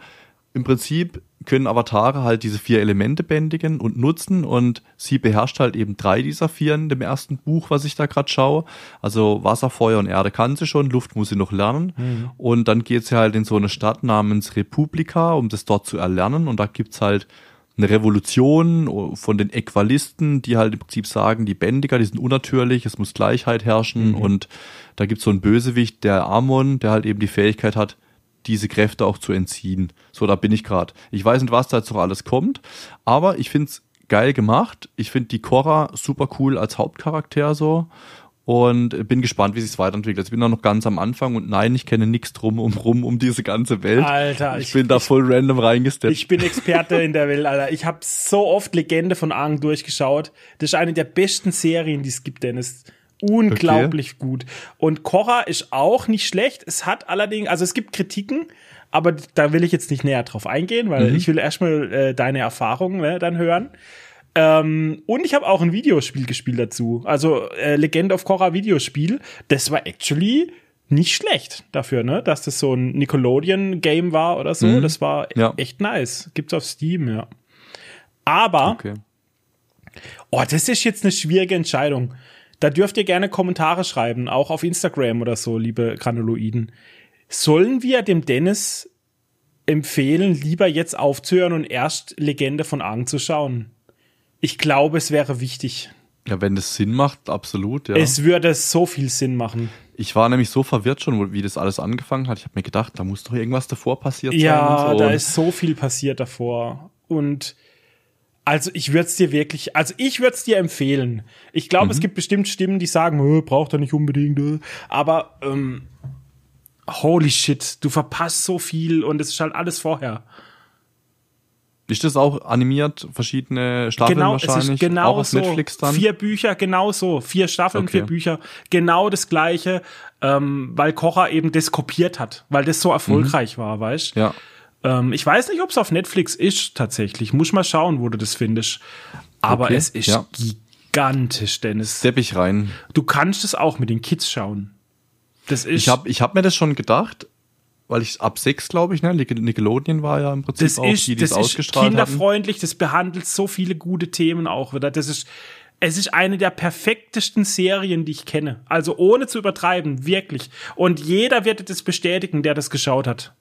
Speaker 2: im Prinzip können Avatare halt diese vier Elemente bändigen und nutzen und sie beherrscht halt eben drei dieser vier in dem ersten Buch, was ich da gerade schaue. Also Wasser, Feuer und Erde kann sie schon, Luft muss sie noch lernen. Und dann geht sie halt in so eine Stadt namens Republika, um das dort zu erlernen. Und da gibt's halt eine Revolution von den Äqualisten, die halt im Prinzip sagen, die Bändiger, die sind unnatürlich, es muss Gleichheit herrschen und da gibt's so einen Bösewicht, der Amon, der halt eben die Fähigkeit hat, diese Kräfte auch zu entziehen. So, da bin ich gerade. Ich weiß nicht, was da jetzt noch alles kommt, aber ich find's geil gemacht. Ich find die Korra super cool als Hauptcharakter so und bin gespannt, wie sich's weiterentwickelt. Ich bin da noch ganz am Anfang und nein, ich kenne nichts drum um rum um diese ganze Welt.
Speaker 1: Alter,
Speaker 2: ich,
Speaker 1: ich-
Speaker 2: bin da voll random reingesteppt.
Speaker 1: Ich bin Experte in der Welt, Alter. Ich habe so oft Legende von Aang durchgeschaut. Das ist eine der besten Serien, die es gibt, Dennis. Unglaublich gut. Und Korra ist auch nicht schlecht. Es hat allerdings, also es gibt Kritiken, aber da will ich jetzt nicht näher drauf eingehen, weil ich will erstmal äh, deine Erfahrungen ne, dann hören. Ähm, und ich habe auch ein Videospiel gespielt dazu. Also äh, Legend of Korra Videospiel. Das war actually nicht schlecht dafür, ne? Dass das so ein Nickelodeon-Game war oder so. Das war
Speaker 2: Ja.
Speaker 1: echt nice. Gibt's auf Steam, ja. Aber,
Speaker 2: Okay.
Speaker 1: oh, das ist jetzt eine schwierige Entscheidung. Da dürft ihr gerne Kommentare schreiben, auch auf Instagram oder so, liebe Granuloiden. Sollen wir dem Dennis empfehlen, lieber jetzt aufzuhören und erst Legende von Aang zu schauen? Ich glaube, es wäre wichtig.
Speaker 2: Ja, wenn das Sinn macht, absolut, ja.
Speaker 1: Es würde so viel Sinn machen.
Speaker 2: ich war nämlich so verwirrt schon, wie das alles angefangen hat. Ich habe mir gedacht, da muss doch irgendwas davor passiert sein.
Speaker 1: Ja,
Speaker 2: so.
Speaker 1: da ist so viel passiert davor. Und also ich würde es dir wirklich, also ich würde es dir empfehlen. Ich glaube,
Speaker 2: Mhm.
Speaker 1: es gibt bestimmt Stimmen, die sagen, "Äh, braucht er nicht unbedingt. äh." Aber ähm, holy shit, du verpasst so viel und es ist halt alles vorher.
Speaker 2: Ist das auch animiert, verschiedene Staffeln
Speaker 1: genau, es
Speaker 2: wahrscheinlich?
Speaker 1: ist genau
Speaker 2: auch auf
Speaker 1: so.
Speaker 2: Netflix dann?
Speaker 1: Vier Bücher, genau so. Vier Staffeln,
Speaker 2: Okay.
Speaker 1: vier Bücher, genau das gleiche, ähm, weil Kocher eben das kopiert hat, weil das so erfolgreich war, weißt
Speaker 2: Mhm. Ja.
Speaker 1: Ähm, ich weiß nicht, ob es auf Netflix ist tatsächlich. Muss mal schauen, wo du das findest. Aber
Speaker 2: Okay,
Speaker 1: es ist
Speaker 2: ja.
Speaker 1: gigantisch, Dennis.
Speaker 2: Stepp ich rein.
Speaker 1: Du kannst es auch mit den Kids schauen. Das ist,
Speaker 2: Ich habe ich hab mir das schon gedacht, weil ich ab sechs, glaube ich, ne? Nickel- Nickelodeon war ja im Prinzip
Speaker 1: das
Speaker 2: auch
Speaker 1: ist,
Speaker 2: die, die
Speaker 1: das
Speaker 2: es
Speaker 1: ist
Speaker 2: ausgestrahlt hatten.
Speaker 1: kinderfreundlich, das behandelt so viele gute Themen auch wieder. Das ist, es ist eine der perfektesten Serien, die ich kenne. Also ohne zu übertreiben, wirklich. Und jeder wird das bestätigen, der das geschaut hat.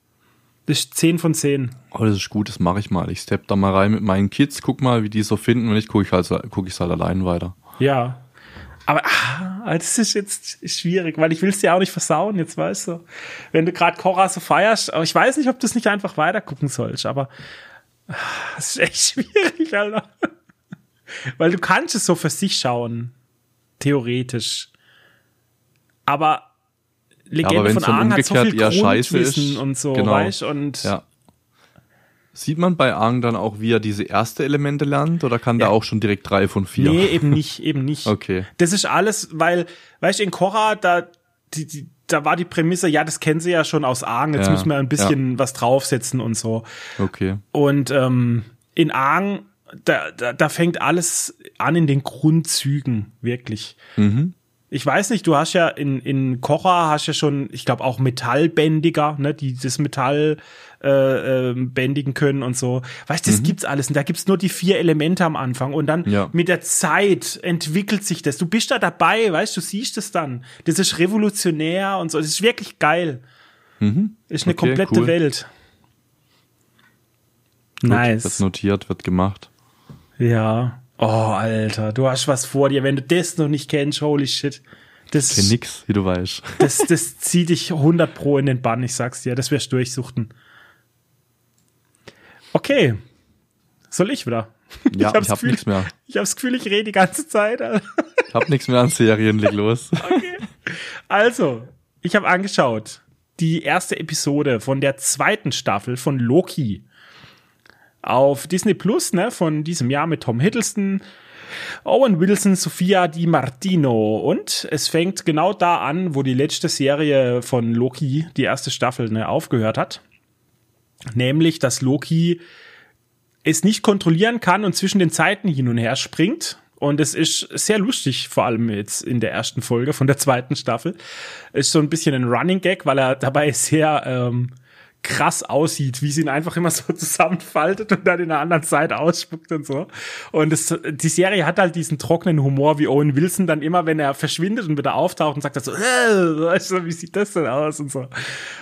Speaker 1: Das ist 10 von 10.
Speaker 2: Oh, das ist gut, das mache ich mal. Ich stepp da mal rein mit meinen Kids, guck mal, wie die es so finden und ich gucke ich halt, guck halt allein weiter.
Speaker 1: Ja. Aber ah, das ist jetzt schwierig, weil ich will es dir auch nicht versauen, jetzt weißt du. Wenn du gerade Korra so feierst, aber ich weiß nicht, ob du es nicht einfach weiter gucken sollst, aber ah, es ist echt [LAUGHS] schwierig, Alter. Weil du kannst es so für sich schauen. Theoretisch. Aber Legende
Speaker 2: wenn's
Speaker 1: von Aang hat so viel Grundwissen und so,
Speaker 2: genau.
Speaker 1: weißt und
Speaker 2: Ja. Sieht man bei Aang dann auch, wie er diese erste Elemente lernt oder kann der auch schon direkt drei von vier?
Speaker 1: Nee, eben nicht, eben nicht. [LAUGHS]
Speaker 2: Okay.
Speaker 1: Das ist alles, weil, weißt du, in Korra, da, die, die, da war die Prämisse, ja, das kennen sie ja schon aus Aang, jetzt
Speaker 2: Ja,
Speaker 1: müssen wir ein bisschen was draufsetzen und so.
Speaker 2: Okay.
Speaker 1: Und ähm, in Aang, da, da, da fängt alles an in den Grundzügen, wirklich.
Speaker 2: Mhm.
Speaker 1: Ich weiß nicht, du hast ja in, in Kocha hast ja schon, ich glaube auch Metallbändiger, ne, die das Metall äh, äh, bändigen können und so. Weißt du, das gibt's alles. Und da gibt's nur die vier Elemente am Anfang. Und dann
Speaker 2: Ja.
Speaker 1: mit der Zeit entwickelt sich das. Du bist da dabei, weißt du, siehst es dann. Das ist revolutionär und so. Das ist wirklich geil.
Speaker 2: Mhm.
Speaker 1: Ist eine
Speaker 2: Okay,
Speaker 1: komplette
Speaker 2: cool.
Speaker 1: Welt.
Speaker 2: Gut,
Speaker 1: nice.
Speaker 2: Wird notiert, wird gemacht.
Speaker 1: Ja. Oh, Alter, du hast was vor dir. Wenn du das noch nicht kennst, holy shit. Das,
Speaker 2: Kenn nix, wie du weißt. [LAUGHS]
Speaker 1: das, das zieht dich 100 pro in den Bann, ich sag's dir. Das wirst du durchsuchten. Okay. Soll ich wieder?
Speaker 2: Ja,
Speaker 1: hab's
Speaker 2: ich hab
Speaker 1: Gefühl-
Speaker 2: nichts mehr.
Speaker 1: Ich hab's Gefühl, ich rede die ganze Zeit. [LAUGHS]
Speaker 2: Ich hab nichts mehr an Serien, leg los. [LAUGHS]
Speaker 1: Also, ich habe angeschaut die erste Episode von der zweiten Staffel von Loki auf Disney Plus, ne, von diesem Jahr mit Tom Hiddleston, Owen Wilson, Sophia Di Martino und es fängt genau da an, wo die letzte Serie von Loki, die erste Staffel, ne, aufgehört hat. Nämlich, dass Loki es nicht kontrollieren kann und zwischen den Zeiten hin und her springt. Und es ist sehr lustig, vor allem jetzt in der ersten Folge von der zweiten Staffel. Ist so ein bisschen ein Running Gag, weil er dabei sehr ähm, krass aussieht, wie sie ihn einfach immer [LAUGHS] so zusammenfaltet und dann in der anderen Seite ausspuckt und so. Und es, die Serie hat halt diesen trockenen Humor, wie Owen Wilson dann immer, wenn er verschwindet und wieder auftaucht und sagt so, äh, wie sieht das denn aus und so.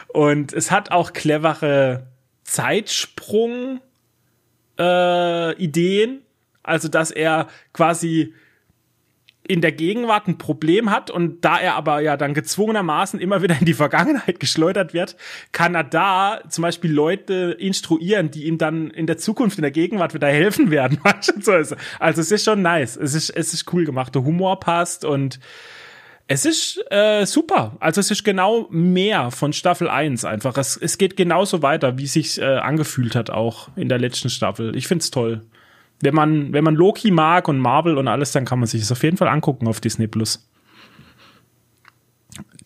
Speaker 1: Und es hat auch clevere Zeitsprung äh, Ideen, also dass er quasi in der Gegenwart ein Problem hat und da er aber ja dann gezwungenermaßen immer wieder in die Vergangenheit [LAUGHS] geschleudert wird, kann er da zum Beispiel Leute instruieren, die ihm dann in der Zukunft, in der Gegenwart wieder helfen werden. [LAUGHS] also es ist schon nice. Es ist, es ist cool gemacht. Der Humor passt und es ist äh, super. Also es ist genau mehr von Staffel 1 einfach. Es, es geht genauso weiter, wie es sich äh, angefühlt hat auch in der letzten Staffel. Ich find's toll wenn man, wenn man Loki mag und Marvel und alles, dann kann man sich das auf jeden Fall angucken auf Disney Plus.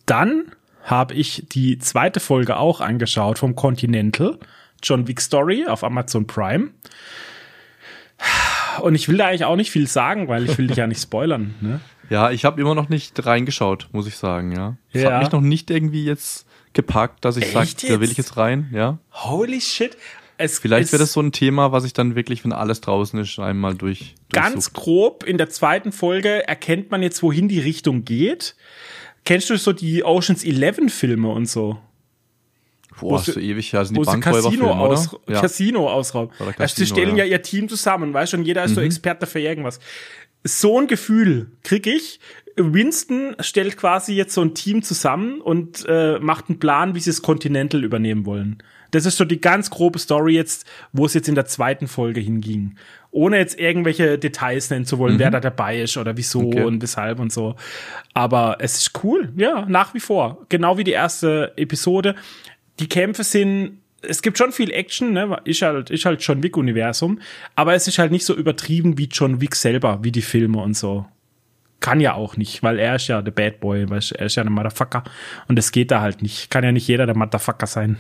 Speaker 1: Dann habe ich die zweite Folge auch angeschaut vom Continental, John Wick Story auf Amazon Prime. Und ich will da eigentlich auch nicht viel sagen, weil ich will dich ja nicht [LAUGHS] spoilern. Ne?
Speaker 2: Ja, ich habe immer noch nicht reingeschaut, muss ich sagen, ja. Es ja. hat mich noch nicht irgendwie jetzt gepackt, dass ich sage, da will ich jetzt rein, ja.
Speaker 1: Holy shit.
Speaker 2: Es, Vielleicht wäre das so ein Thema, was ich dann wirklich, wenn alles draußen ist, einmal durch.
Speaker 1: Ganz grob in der zweiten Folge erkennt man jetzt, wohin die Richtung geht. Kennst du so die Oceans 11 Filme und so?
Speaker 2: Boah, so ewig ja,
Speaker 1: sind die Casino, aus, ja. Casino ausrauben. Also sie stellen ja. ja. ihr Team zusammen, weißt du, und jeder ist mhm. so Experte für irgendwas. So ein Gefühl krieg ich. Winston stellt quasi jetzt so ein Team zusammen und äh, macht einen Plan, wie sie das Continental übernehmen wollen. Das ist so die ganz grobe Story jetzt, wo es jetzt in der zweiten Folge hinging. Ohne jetzt irgendwelche Details nennen zu wollen, mhm. wer da dabei ist oder wieso okay. und weshalb und so. Aber es ist cool, ja, nach wie vor. Genau wie die erste Episode. Die Kämpfe sind es gibt schon viel Action, ne? Ist halt, ist halt John Wick-Universum, aber es ist halt nicht so übertrieben wie John Wick selber, wie die Filme und so. Kann ja auch nicht, weil er ist ja der Bad Boy, weißt, er ist ja der Motherfucker und es geht da halt nicht. Kann ja nicht jeder der Motherfucker sein.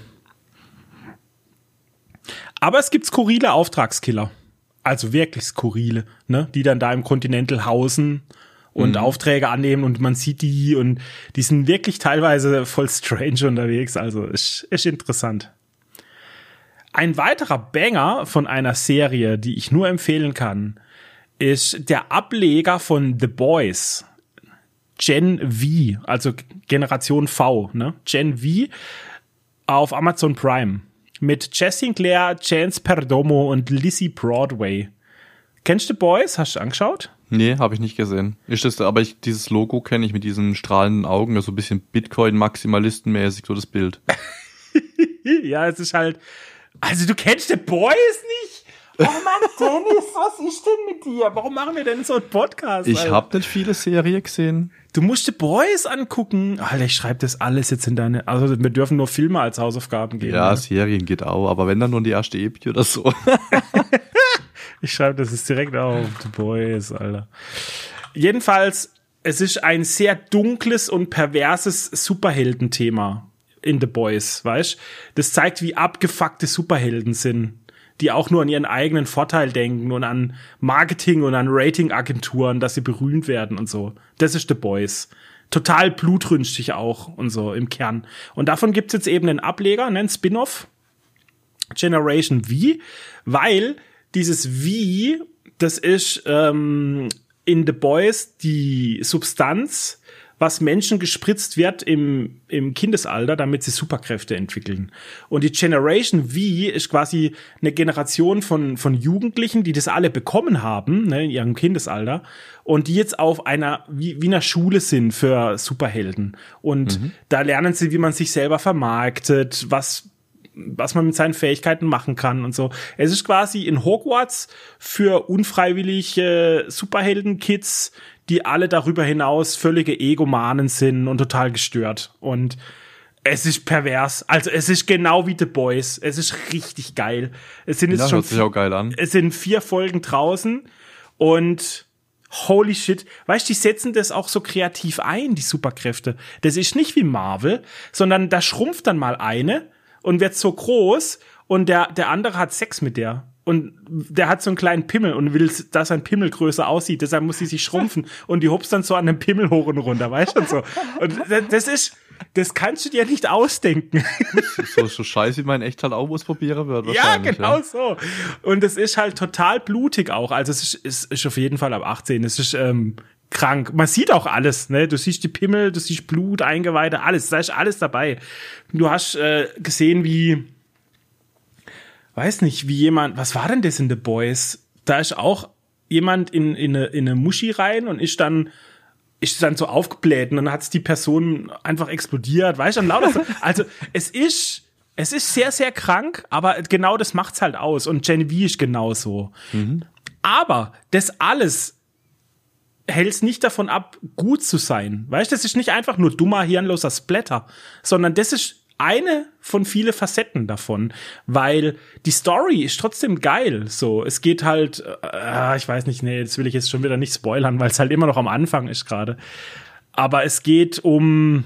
Speaker 1: Aber es gibt skurrile Auftragskiller. Also wirklich skurrile, ne? Die dann da im Continental hausen und mhm. Aufträge annehmen und man sieht die und die sind wirklich teilweise voll strange unterwegs. Also ist, ist interessant. Ein weiterer Banger von einer Serie, die ich nur empfehlen kann, ist der Ableger von The Boys. Gen V, also Generation V, ne? Gen V auf Amazon Prime mit Jess Sinclair, Chance Perdomo und Lizzie Broadway. Kennst du Boys? Hast du angeschaut?
Speaker 2: Nee, habe ich nicht gesehen. Ist das, aber ich, dieses Logo kenne ich mit diesen strahlenden Augen, so ein bisschen Bitcoin-Maximalisten-mäßig, so das Bild. [LAUGHS]
Speaker 1: ja, es ist halt. Also du kennst The Boys nicht? Oh Mann, Dennis, was ist denn mit dir? Warum machen wir denn so einen Podcast?
Speaker 2: Ich habe nicht viele Serien gesehen.
Speaker 1: Du musst The Boys angucken. Alter, ich schreibe das alles jetzt in deine. Also wir dürfen nur Filme als Hausaufgaben geben.
Speaker 2: Ja, ne? Serien geht auch, aber wenn dann nur die erste Epi oder so. [LAUGHS]
Speaker 1: ich schreibe das jetzt direkt auf. The Boys, Alter. Jedenfalls, es ist ein sehr dunkles und perverses Superheldenthema in The Boys, weißt? Das zeigt, wie abgefuckte Superhelden sind die auch nur an ihren eigenen Vorteil denken und an Marketing und an Ratingagenturen, dass sie berühmt werden und so. Das ist The Boys. Total blutrünstig auch und so im Kern. Und davon gibt's jetzt eben einen Ableger, einen Spin-off, Generation V, weil dieses V, das ist ähm, in The Boys die Substanz, was Menschen gespritzt wird im, im Kindesalter, damit sie Superkräfte entwickeln. Und die Generation V ist quasi eine Generation von, von Jugendlichen, die das alle bekommen haben, ne, in ihrem Kindesalter, und die jetzt auf einer, wie, wie einer Schule sind für Superhelden. Und mhm. da lernen sie, wie man sich selber vermarktet, was was man mit seinen Fähigkeiten machen kann und so. Es ist quasi in Hogwarts für unfreiwillige Superhelden-Kids, die alle darüber hinaus völlige Egomanen sind und total gestört. Und es ist pervers. Also es ist genau wie The Boys. Es ist richtig geil. Es sind jetzt ja, schon
Speaker 2: hört sich auch geil an.
Speaker 1: Es sind vier Folgen draußen und holy shit. Weißt du, die setzen das auch so kreativ ein, die Superkräfte. Das ist nicht wie Marvel, sondern da schrumpft dann mal eine und wird so groß und der, der andere hat Sex mit der. Und der hat so einen kleinen Pimmel und will, dass sein Pimmel größer aussieht. Deshalb muss sie sich schrumpfen [LAUGHS] und die hupst dann so an dem Pimmel hoch und runter, weißt du und so. Und das ist, das kannst du dir nicht ausdenken. [LAUGHS]
Speaker 2: So, so scheiße, wie man echt halt auch ausprobieren wird.
Speaker 1: Ja, genau ja. so. Und es ist halt total blutig auch. Also es ist, es ist auf jeden Fall ab 18. Es ist ähm, krank. Man sieht auch alles, ne? Du siehst die Pimmel, du siehst Blut, Eingeweide, alles. Da ist alles dabei. Du hast äh, gesehen, wie weiß nicht, wie jemand, was war denn das in The Boys? Da ist auch jemand in, in, eine, in eine Muschi rein und ist dann ist dann so aufgebläht und dann hat's die Person einfach explodiert, weißt du, lauter so. [LAUGHS] Also, es ist es ist sehr, sehr krank, aber genau das macht's halt aus. Und Genevieve ist genauso. Mhm. Aber das alles hält's nicht davon ab, gut zu sein. Weißt du, das ist nicht einfach nur dummer, hirnloser Splatter, sondern das ist eine von viele Facetten davon, weil die Story ist trotzdem geil. So, es geht halt, äh, ich weiß nicht, nee, das will ich jetzt schon wieder nicht spoilern, weil es halt immer noch am Anfang ist gerade. Aber es geht um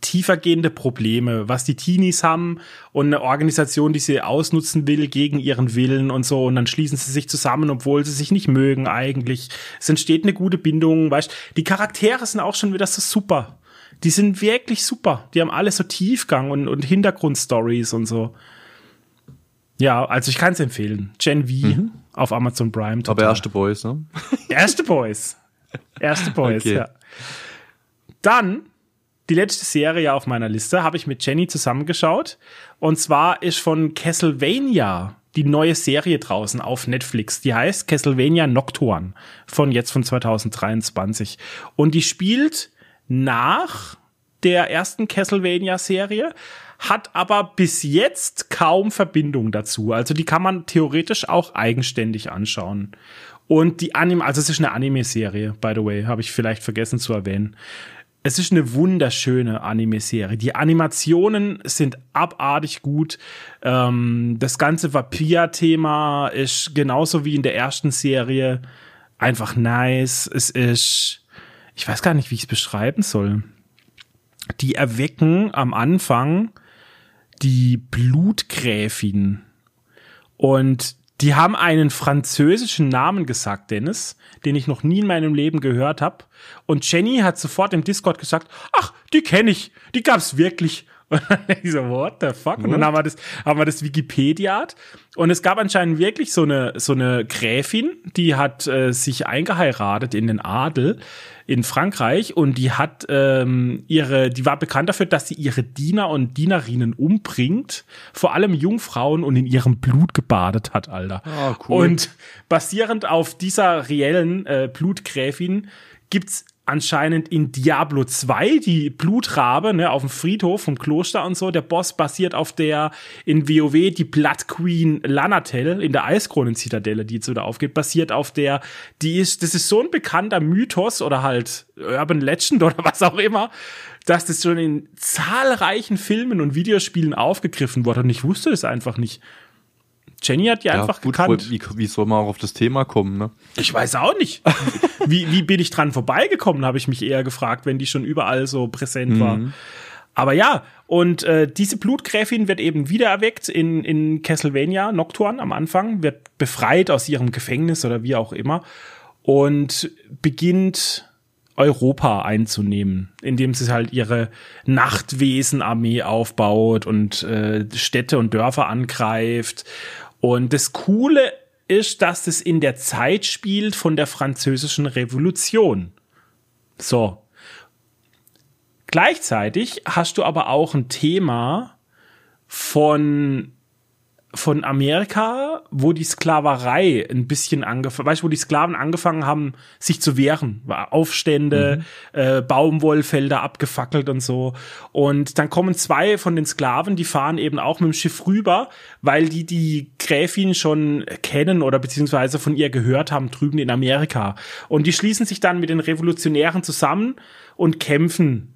Speaker 1: tiefergehende Probleme, was die Teenies haben und eine Organisation, die sie ausnutzen will gegen ihren Willen und so und dann schließen sie sich zusammen, obwohl sie sich nicht mögen eigentlich. Es entsteht eine gute Bindung, weißt, die Charaktere sind auch schon wieder so super die sind wirklich super. Die haben alle so Tiefgang und, und Hintergrundstories und so. Ja, also ich kann es empfehlen. Gen V mhm. auf Amazon Prime.
Speaker 2: Total. Aber erste Boys, ne? [LAUGHS]
Speaker 1: Erste Boys. Erste Boys, okay. ja. Dann die letzte Serie auf meiner Liste habe ich mit Jenny zusammengeschaut. Und zwar ist von Castlevania die neue Serie draußen auf Netflix. Die heißt Castlevania Nocturne von jetzt von 2023. Und die spielt nach der ersten Castlevania-Serie, hat aber bis jetzt kaum Verbindung dazu. Also die kann man theoretisch auch eigenständig anschauen. Und die Anime, also es ist eine Anime-Serie, by the way, habe ich vielleicht vergessen zu erwähnen. Es ist eine wunderschöne Anime-Serie. Die Animationen sind abartig gut. Ähm, das ganze Vampir-Thema ist genauso wie in der ersten Serie einfach nice. Es ist ich weiß gar nicht, wie ich es beschreiben soll. Die erwecken am Anfang die Blutgräfin. Und die haben einen französischen Namen gesagt, Dennis, den ich noch nie in meinem Leben gehört habe. Und Jenny hat sofort im Discord gesagt, ach, die kenne ich, die gab's wirklich. Und [LAUGHS] dann ich so, what the fuck? Und dann haben wir das, haben wir das Wikipedia. Und es gab anscheinend wirklich so eine, so eine Gräfin, die hat äh, sich eingeheiratet in den Adel in Frankreich und die hat ähm, ihre, die war bekannt dafür, dass sie ihre Diener und Dienerinnen umbringt, vor allem Jungfrauen und in ihrem Blut gebadet hat, Alter.
Speaker 2: Oh, cool.
Speaker 1: Und basierend auf dieser reellen äh, Blutgräfin gibt's anscheinend in Diablo 2 die Blutrabe ne, auf dem Friedhof vom Kloster und so. Der Boss basiert auf der in WoW die Blood Queen Lanatel in der Eiskronen-Zitadelle, die so da aufgeht, basiert auf der, die ist, das ist so ein bekannter Mythos oder halt Urban Legend oder was auch immer, dass das schon in zahlreichen Filmen und Videospielen aufgegriffen wurde und ich wusste das einfach nicht. Jenny hat die ja, einfach gut, gekannt.
Speaker 2: Wie, wie soll man auch auf das Thema kommen, ne?
Speaker 1: Ich weiß auch nicht. [LAUGHS] wie, wie bin ich dran vorbeigekommen, habe ich mich eher gefragt, wenn die schon überall so präsent war. Mhm. Aber ja, und äh, diese Blutgräfin wird eben wiedererweckt in, in Castlevania Nocturne am Anfang, wird befreit aus ihrem Gefängnis oder wie auch immer und beginnt Europa einzunehmen, indem sie halt ihre Nachtwesenarmee aufbaut und äh, Städte und Dörfer angreift und das Coole ist, dass es in der Zeit spielt von der französischen Revolution. So. Gleichzeitig hast du aber auch ein Thema von von Amerika, wo die Sklaverei ein bisschen angefangen, weißt du, wo die Sklaven angefangen haben, sich zu wehren, Aufstände, mhm. äh, Baumwollfelder abgefackelt und so. Und dann kommen zwei von den Sklaven, die fahren eben auch mit dem Schiff rüber, weil die die Gräfin schon kennen oder beziehungsweise von ihr gehört haben drüben in Amerika. Und die schließen sich dann mit den Revolutionären zusammen und kämpfen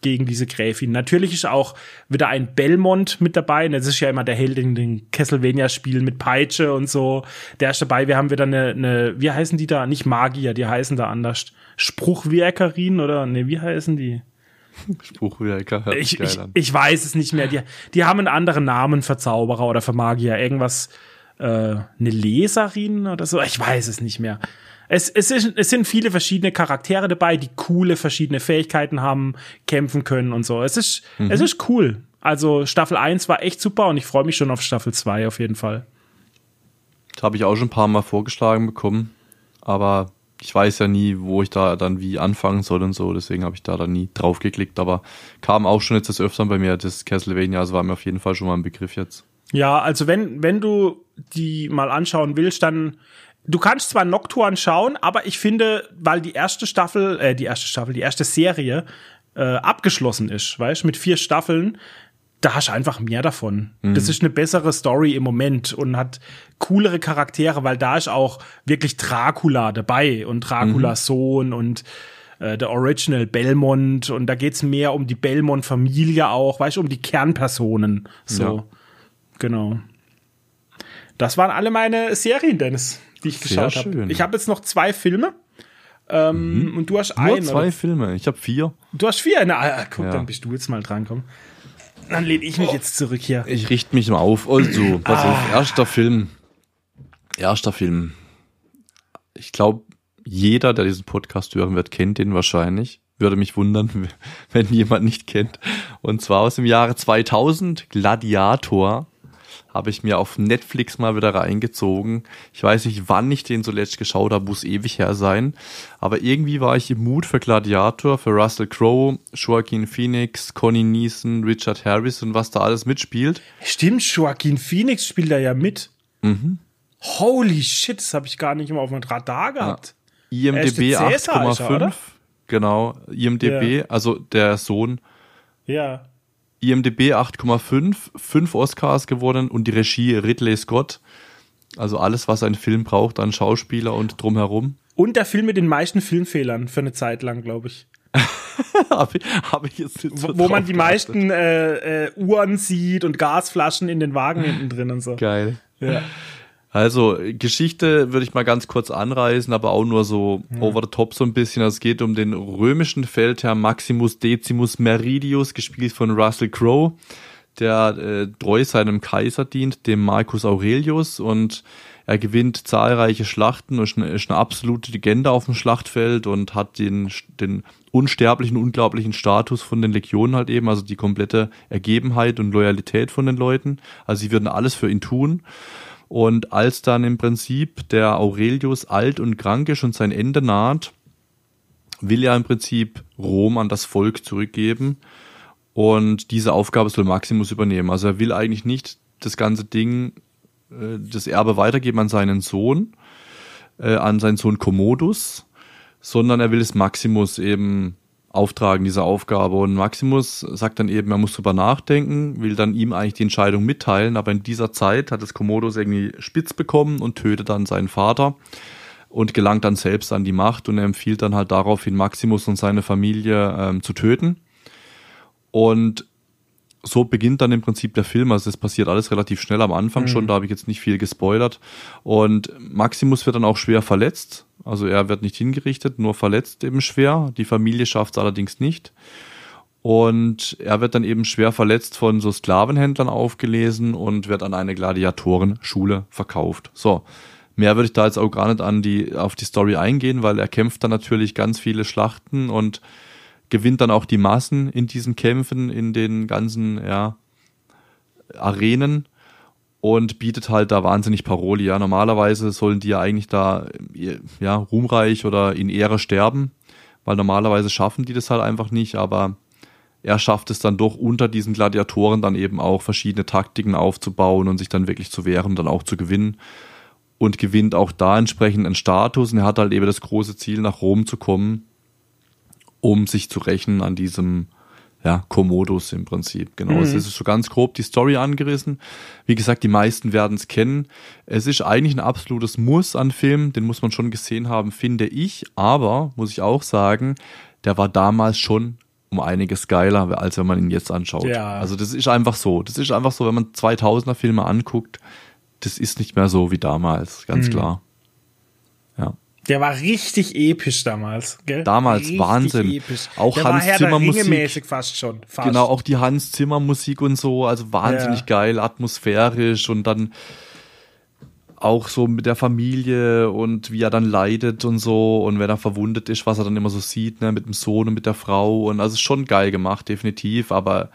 Speaker 1: gegen diese Gräfin. Natürlich ist auch wieder ein Belmont mit dabei. Das ist ja immer der Held in den Castlevania-Spielen mit Peitsche und so. Der ist dabei. Wir haben wieder eine, eine, wie heißen die da? Nicht Magier, die heißen da anders. Spruchwerkerin oder, ne, wie heißen die?
Speaker 2: Spruchwerker
Speaker 1: Ich, ich, ich weiß es nicht mehr. Die, die haben einen anderen Namen für Zauberer oder für Magier. Irgendwas, äh, eine Leserin oder so. Ich weiß es nicht mehr. Es, es, ist, es sind viele verschiedene Charaktere dabei, die coole verschiedene Fähigkeiten haben, kämpfen können und so. Es ist,
Speaker 2: Mhm.
Speaker 1: es ist cool. Also Staffel 1 war echt super und ich freue mich schon auf Staffel 2 auf jeden Fall.
Speaker 2: Das habe ich auch schon ein paar Mal vorgeschlagen bekommen, aber ich weiß ja nie, wo ich da dann wie anfangen soll und so, deswegen habe ich da dann nie drauf geklickt, aber kam auch schon jetzt das öfter bei mir, das Castlevania, also war mir auf jeden Fall schon mal ein Begriff jetzt.
Speaker 1: Ja, also wenn, wenn du die mal anschauen willst, dann du kannst zwar Nocturne schauen, aber ich finde, weil die erste Staffel, äh, die erste Staffel, die erste Serie äh, abgeschlossen ist, weißt mit vier Staffeln, da hast du einfach mehr davon. Das ist eine bessere Story im Moment und hat coolere Charaktere, weil da ist auch wirklich Dracula dabei und Draculas Sohn und äh, der Original Belmont und da geht's mehr um die Belmont-Familie auch, weißt du, um die Kernpersonen. So.
Speaker 2: Ja.
Speaker 1: Genau. Das waren alle meine Serien, Dennis, die ich
Speaker 2: Sehr
Speaker 1: geschaut habe. Ich habe jetzt noch zwei Filme. Ähm, Und du hast
Speaker 2: Nur
Speaker 1: einen.
Speaker 2: zwei
Speaker 1: Oder?
Speaker 2: Filme, ich habe vier.
Speaker 1: Du hast vier. Na, ah, guck,
Speaker 2: Ja.
Speaker 1: dann bist du jetzt mal dran, komm. Dann lehne ich mich jetzt zurück hier.
Speaker 2: Ich richte mich mal auf. Also, pass
Speaker 1: Ah.
Speaker 2: auf, erster Film. Erster Film. Ich glaube, jeder, der diesen Podcast hören wird, kennt den wahrscheinlich. Würde mich wundern, [LAUGHS] wenn jemand nicht kennt. Und zwar aus dem Jahre 2000, Gladiator. Habe ich mir auf Netflix mal wieder reingezogen. Ich weiß nicht, wann ich den zuletzt geschaut habe, muss ewig her sein. Aber irgendwie war ich im Mut für Gladiator, für Russell Crowe, Joaquin Phoenix, Connie Neeson, Richard Harris und was da alles mitspielt.
Speaker 1: Stimmt, Joaquin Phoenix spielt da ja mit.
Speaker 2: Mhm.
Speaker 1: Holy shit, das habe ich gar nicht immer auf dem Radar gehabt.
Speaker 2: IMDB
Speaker 1: er, oder?
Speaker 2: 8,5. Genau, IMDB, also der Sohn.
Speaker 1: Ja.
Speaker 2: IMDB 8,5, fünf Oscars gewonnen und die Regie Ridley Scott. Also alles, was ein Film braucht an Schauspieler und drumherum.
Speaker 1: Und der Film mit den meisten Filmfehlern für eine Zeit lang, glaube ich. [LAUGHS]
Speaker 2: Habe ich, hab ich jetzt nicht so
Speaker 1: Wo, wo man die
Speaker 2: geachtet.
Speaker 1: meisten äh, äh, Uhren sieht und Gasflaschen in den Wagen hinten drin und so.
Speaker 2: Geil.
Speaker 1: Ja.
Speaker 2: Also, Geschichte würde ich mal ganz kurz anreißen, aber auch nur so over the top so ein bisschen. Also, Es geht um den römischen Feldherrn Maximus Decimus Meridius, gespielt von Russell Crowe, der äh, treu seinem Kaiser dient, dem Marcus Aurelius, und er gewinnt zahlreiche Schlachten und ist eine, ist eine absolute Legende auf dem Schlachtfeld und hat den, den unsterblichen, unglaublichen Status von den Legionen halt eben, also die komplette Ergebenheit und Loyalität von den Leuten. Also sie würden alles für ihn tun. Und als dann im Prinzip der Aurelius alt und krank ist und sein Ende naht, will er im Prinzip Rom an das Volk zurückgeben. Und diese Aufgabe soll Maximus übernehmen. Also er will eigentlich nicht das ganze Ding, äh, das Erbe weitergeben an seinen Sohn, äh, an seinen Sohn Commodus, sondern er will es Maximus eben auftragen, diese Aufgabe. Und Maximus sagt dann eben, er muss drüber nachdenken, will dann ihm eigentlich die Entscheidung mitteilen, aber in dieser Zeit hat es Commodus irgendwie spitz bekommen und tötet dann seinen Vater und gelangt dann selbst an die Macht und er empfiehlt dann halt daraufhin Maximus und seine Familie ähm, zu töten. Und so beginnt dann im Prinzip der Film. Also es passiert alles relativ schnell am Anfang schon, da habe ich jetzt nicht viel gespoilert. Und Maximus wird dann auch schwer verletzt. Also er wird nicht hingerichtet, nur verletzt eben schwer. Die Familie schafft es allerdings nicht. Und er wird dann eben schwer verletzt von so Sklavenhändlern aufgelesen und wird an eine Gladiatorenschule verkauft. So, mehr würde ich da jetzt auch gar nicht an die, auf die Story eingehen, weil er kämpft dann natürlich ganz viele Schlachten und gewinnt dann auch die Massen in diesen Kämpfen, in den ganzen, ja, Arenen und bietet halt da wahnsinnig Paroli. Ja, normalerweise sollen die ja eigentlich da, ja, ruhmreich oder in Ehre sterben, weil normalerweise schaffen die das halt einfach nicht, aber er schafft es dann doch unter diesen Gladiatoren dann eben auch verschiedene Taktiken aufzubauen und sich dann wirklich zu wehren und dann auch zu gewinnen und gewinnt auch da entsprechend einen Status und er hat halt eben das große Ziel nach Rom zu kommen, um sich zu rächen an diesem ja, Kommodus im Prinzip. Genau,
Speaker 1: Mhm.
Speaker 2: es ist so ganz grob die Story angerissen. Wie gesagt, die meisten werden es kennen. Es ist eigentlich ein absolutes Muss an Film, den muss man schon gesehen haben, finde ich. Aber, muss ich auch sagen, der war damals schon um einiges geiler, als wenn man ihn jetzt anschaut.
Speaker 1: Ja.
Speaker 2: Also das ist einfach so. Das ist einfach so, wenn man 2000er Filme anguckt, das ist nicht mehr so wie damals, ganz
Speaker 1: Mhm.
Speaker 2: klar.
Speaker 1: Der war richtig episch damals, gell?
Speaker 2: Damals
Speaker 1: richtig
Speaker 2: Wahnsinn.
Speaker 1: Episch.
Speaker 2: Auch
Speaker 1: der
Speaker 2: Hans Zimmer Musik.
Speaker 1: fast schon. Fast.
Speaker 2: Genau, auch die Hans Zimmer Musik und so, also wahnsinnig
Speaker 1: Ja.
Speaker 2: geil, atmosphärisch und dann auch so mit der Familie und wie er dann leidet und so und wenn er verwundet ist, was er dann immer so sieht, ne, mit dem Sohn und mit der Frau und also schon geil gemacht, definitiv, aber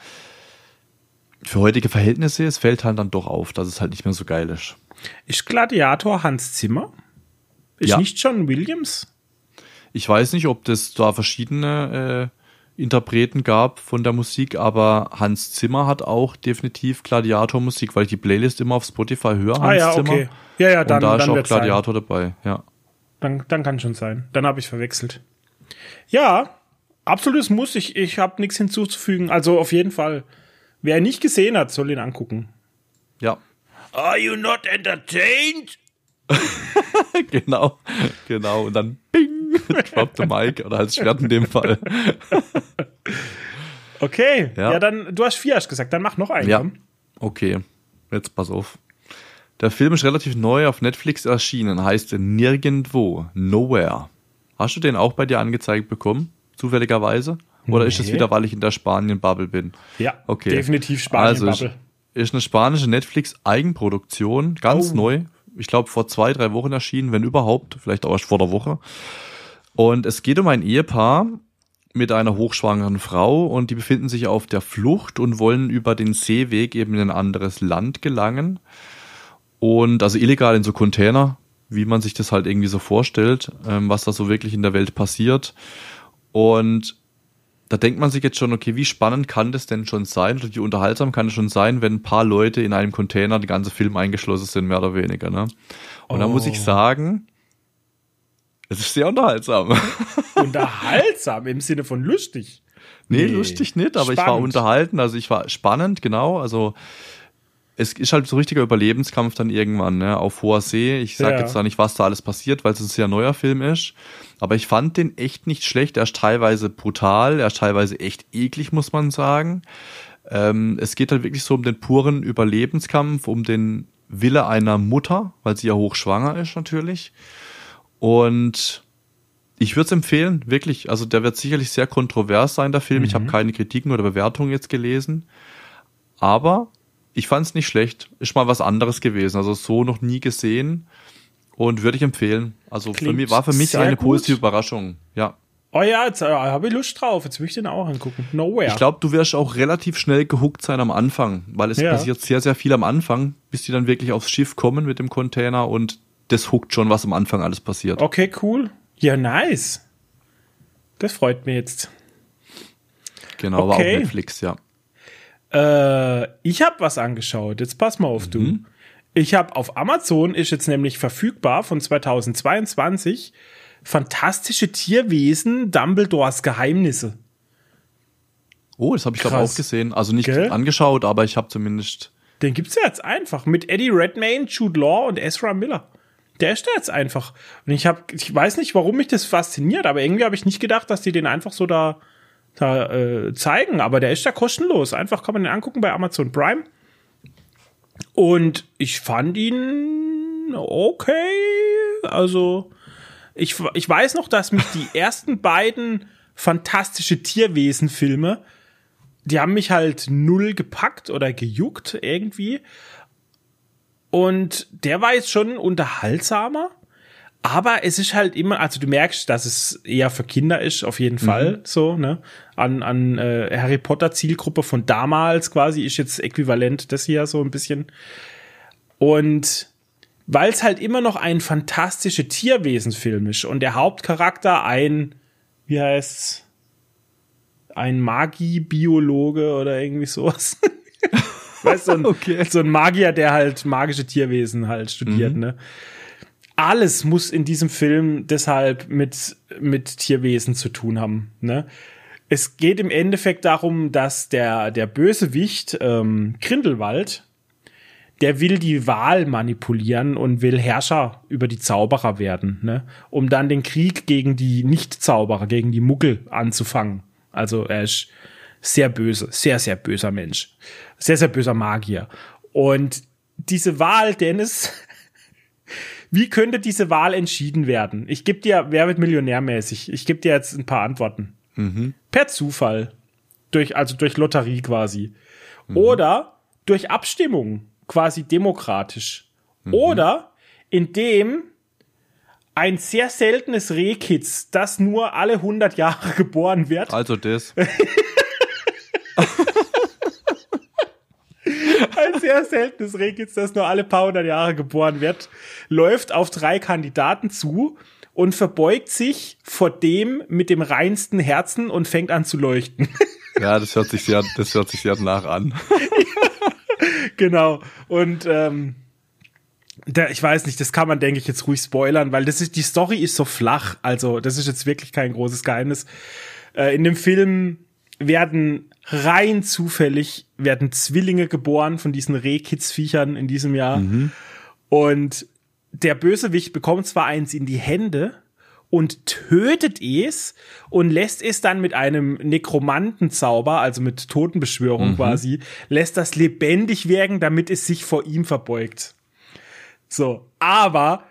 Speaker 2: für heutige Verhältnisse, es fällt halt dann doch auf, dass es halt nicht mehr so geil ist.
Speaker 1: Ist Gladiator Hans Zimmer? Ist
Speaker 2: Ja.
Speaker 1: nicht John Williams?
Speaker 2: Ich weiß nicht, ob das da verschiedene äh, Interpreten gab von der Musik, aber Hans Zimmer hat auch definitiv Gladiator-Musik, weil ich die Playlist immer auf Spotify höre. Hans
Speaker 1: ah ja,
Speaker 2: Zimmer.
Speaker 1: okay. Ja, ja, dann,
Speaker 2: und da ist
Speaker 1: dann
Speaker 2: auch
Speaker 1: wird's sein.
Speaker 2: Gladiator dabei, ja.
Speaker 1: Dann, dann kann schon sein. Dann habe ich verwechselt. Ja, absolutes Muss. Ich, ich habe nichts hinzuzufügen. Also auf jeden Fall. Wer ihn nicht gesehen hat, soll ihn angucken.
Speaker 2: Ja,
Speaker 1: Are you not entertained? [LAUGHS]
Speaker 2: genau, genau. Und dann bing, [LAUGHS] drop the mic oder als Schwert in dem Fall.
Speaker 1: Okay, ja.
Speaker 2: Ja.
Speaker 1: dann, du hast vier hast gesagt, dann mach noch einen.
Speaker 2: Ja, okay. Jetzt pass auf. Der Film ist relativ neu auf Netflix erschienen, heißt Nirgendwo, Nowhere. Hast du den auch bei dir angezeigt bekommen? Zufälligerweise? Oder ist es
Speaker 1: Nee.
Speaker 2: wieder, weil ich in der Spanien-Bubble bin?
Speaker 1: Ja,
Speaker 2: Okay.
Speaker 1: definitiv Spanien-Bubble.
Speaker 2: Also, ist, ist eine spanische Netflix-Eigenproduktion, ganz
Speaker 1: Oh.
Speaker 2: neu. Ich glaube, vor zwei, drei Wochen erschienen, wenn überhaupt, vielleicht auch erst vor der Woche. Und es geht um ein Ehepaar mit einer hochschwangeren Frau und die befinden sich auf der Flucht und wollen über den Seeweg eben in ein anderes Land gelangen. Und also illegal in so Container, wie man sich das halt irgendwie so vorstellt, ähm, was da so wirklich in der Welt passiert. Und da denkt man sich jetzt schon, okay, wie spannend kann das denn schon sein oder wie unterhaltsam kann es schon sein, wenn ein paar Leute in einem Container den ganzen Film eingeschlossen sind, mehr oder weniger. Ne? Und da muss ich
Speaker 1: Oh.
Speaker 2: sagen, es ist sehr unterhaltsam. [LAUGHS]
Speaker 1: Unterhaltsam im Sinne von lustig.
Speaker 2: nee,
Speaker 1: Nee.
Speaker 2: lustig nicht, aber ich war
Speaker 1: Spannend.
Speaker 2: unterhalten, also ich war spannend, genau. Also es ist halt so richtiger Überlebenskampf dann irgendwann, ne, auf hoher See. Ich sag
Speaker 1: Ja.
Speaker 2: jetzt da nicht, was da alles passiert, weil es ein sehr neuer Film ist. Aber ich fand den echt nicht schlecht. Er ist teilweise brutal, er ist teilweise echt eklig, muss man sagen. Ähm, es geht halt wirklich so um den puren Überlebenskampf, um den Wille einer Mutter, weil sie ja hochschwanger ist natürlich. Und ich würde es empfehlen, wirklich. Also der wird sicherlich sehr kontrovers sein, der Film. Ich habe keine Kritiken oder Bewertungen jetzt gelesen. Aber ich fand es nicht schlecht. Ist mal was anderes gewesen. Also so noch nie gesehen. Und würde ich empfehlen. Also für
Speaker 1: Klingt
Speaker 2: mich, war für mich eine
Speaker 1: gut.
Speaker 2: positive Überraschung. Ja.
Speaker 1: Oh ja, jetzt äh, habe ich Lust drauf. Jetzt will ich den auch angucken. Nowhere.
Speaker 2: Ich glaube, du wirst auch relativ schnell gehuckt sein am Anfang, weil es
Speaker 1: Ja.
Speaker 2: passiert sehr, sehr viel am Anfang, bis die dann wirklich aufs Schiff kommen mit dem Container und das huckt schon, was am Anfang alles passiert.
Speaker 1: Okay, cool. Ja, nice. Das freut mich jetzt.
Speaker 2: Genau, war auf
Speaker 1: Okay.
Speaker 2: Netflix, ja.
Speaker 1: Äh, ich habe was angeschaut. Jetzt pass mal auf,
Speaker 2: Mhm.
Speaker 1: du. Ich habe auf Amazon ist jetzt nämlich verfügbar von 2022 Fantastische Tierwesen, Dumbledores Geheimnisse.
Speaker 2: Oh, das habe ich glaube auch gesehen. Also nicht
Speaker 1: Gell?
Speaker 2: angeschaut, aber ich habe zumindest.
Speaker 1: Den gibt's ja jetzt einfach mit Eddie Redmayne, Jude Law und Ezra Miller. Der ist da jetzt einfach. Und ich habe, ich weiß nicht, warum mich das fasziniert, aber irgendwie habe ich nicht gedacht, dass die den einfach so da, da äh, zeigen. Aber der ist da kostenlos. Einfach kann man den angucken bei Amazon Prime. Und ich fand ihn okay. Also ich, ich weiß noch, dass mich die [LAUGHS] ersten beiden fantastische Tierwesen-Filme die haben mich halt null gepackt oder gejuckt irgendwie. Und der war jetzt schon unterhaltsamer. Aber es ist halt immer, also du merkst, dass es eher für Kinder ist, auf jeden Fall, so, ne? An, an äh, Harry Potter Zielgruppe von damals quasi ist jetzt äquivalent das hier so ein bisschen. Und weil es halt immer noch ein fantastische Tierwesenfilm ist und der Hauptcharakter ein, wie heißt's? ein Magiebiologe oder irgendwie sowas. [LAUGHS] weißt du, so ein, [LAUGHS]
Speaker 2: Okay.
Speaker 1: so ein Magier, der halt magische Tierwesen halt studiert, ne? Alles muss in diesem Film deshalb mit, mit Tierwesen zu tun haben, ne? Es geht im Endeffekt darum, dass der, der Bösewicht, ähm, Grindelwald, der will die Wahl manipulieren und will Herrscher über die Zauberer werden, ne? um dann den Krieg gegen die Nicht-Zauberer, gegen die Muggel anzufangen. Also er ist sehr böse, sehr, sehr böser Mensch. Sehr, sehr böser Magier. Und diese Wahl, Dennis, Wie könnte diese Wahl entschieden werden? Ich gebe dir, wer wird millionärmäßig? Ich gebe dir jetzt ein paar Antworten.
Speaker 2: Mhm.
Speaker 1: Per Zufall. Durch, also durch Lotterie quasi. Oder durch Abstimmung, quasi demokratisch. Oder indem ein sehr seltenes Rehkitz, das nur alle 100 Jahre [LAUGHS] geboren wird,
Speaker 2: Also das. [LAUGHS]
Speaker 1: ein sehr seltenes Rehkitz, das nur alle paar hundert Jahre geboren wird, läuft auf drei Kandidaten zu und verbeugt sich vor dem mit dem reinsten Herzen und fängt an zu leuchten. [LAUGHS]
Speaker 2: Ja, das hört sich sehr, das hört sich sehr nach an. [LAUGHS]
Speaker 1: genau. Und ähm, da, ich weiß nicht, das kann man, denke ich, jetzt ruhig spoilern, weil das ist, die Story ist so flach. Also, das ist jetzt wirklich kein großes Geheimnis. Äh, in dem Film werden rein zufällig werden Zwillinge geboren von diesen Rehkitzviechern in diesem Jahr. Und der Bösewicht bekommt zwar eins in die Hände und tötet es und lässt es dann mit einem Nekromantenzauber, also mit Totenbeschwörung quasi, lässt das lebendig werden, damit es sich vor ihm verbeugt. So, aber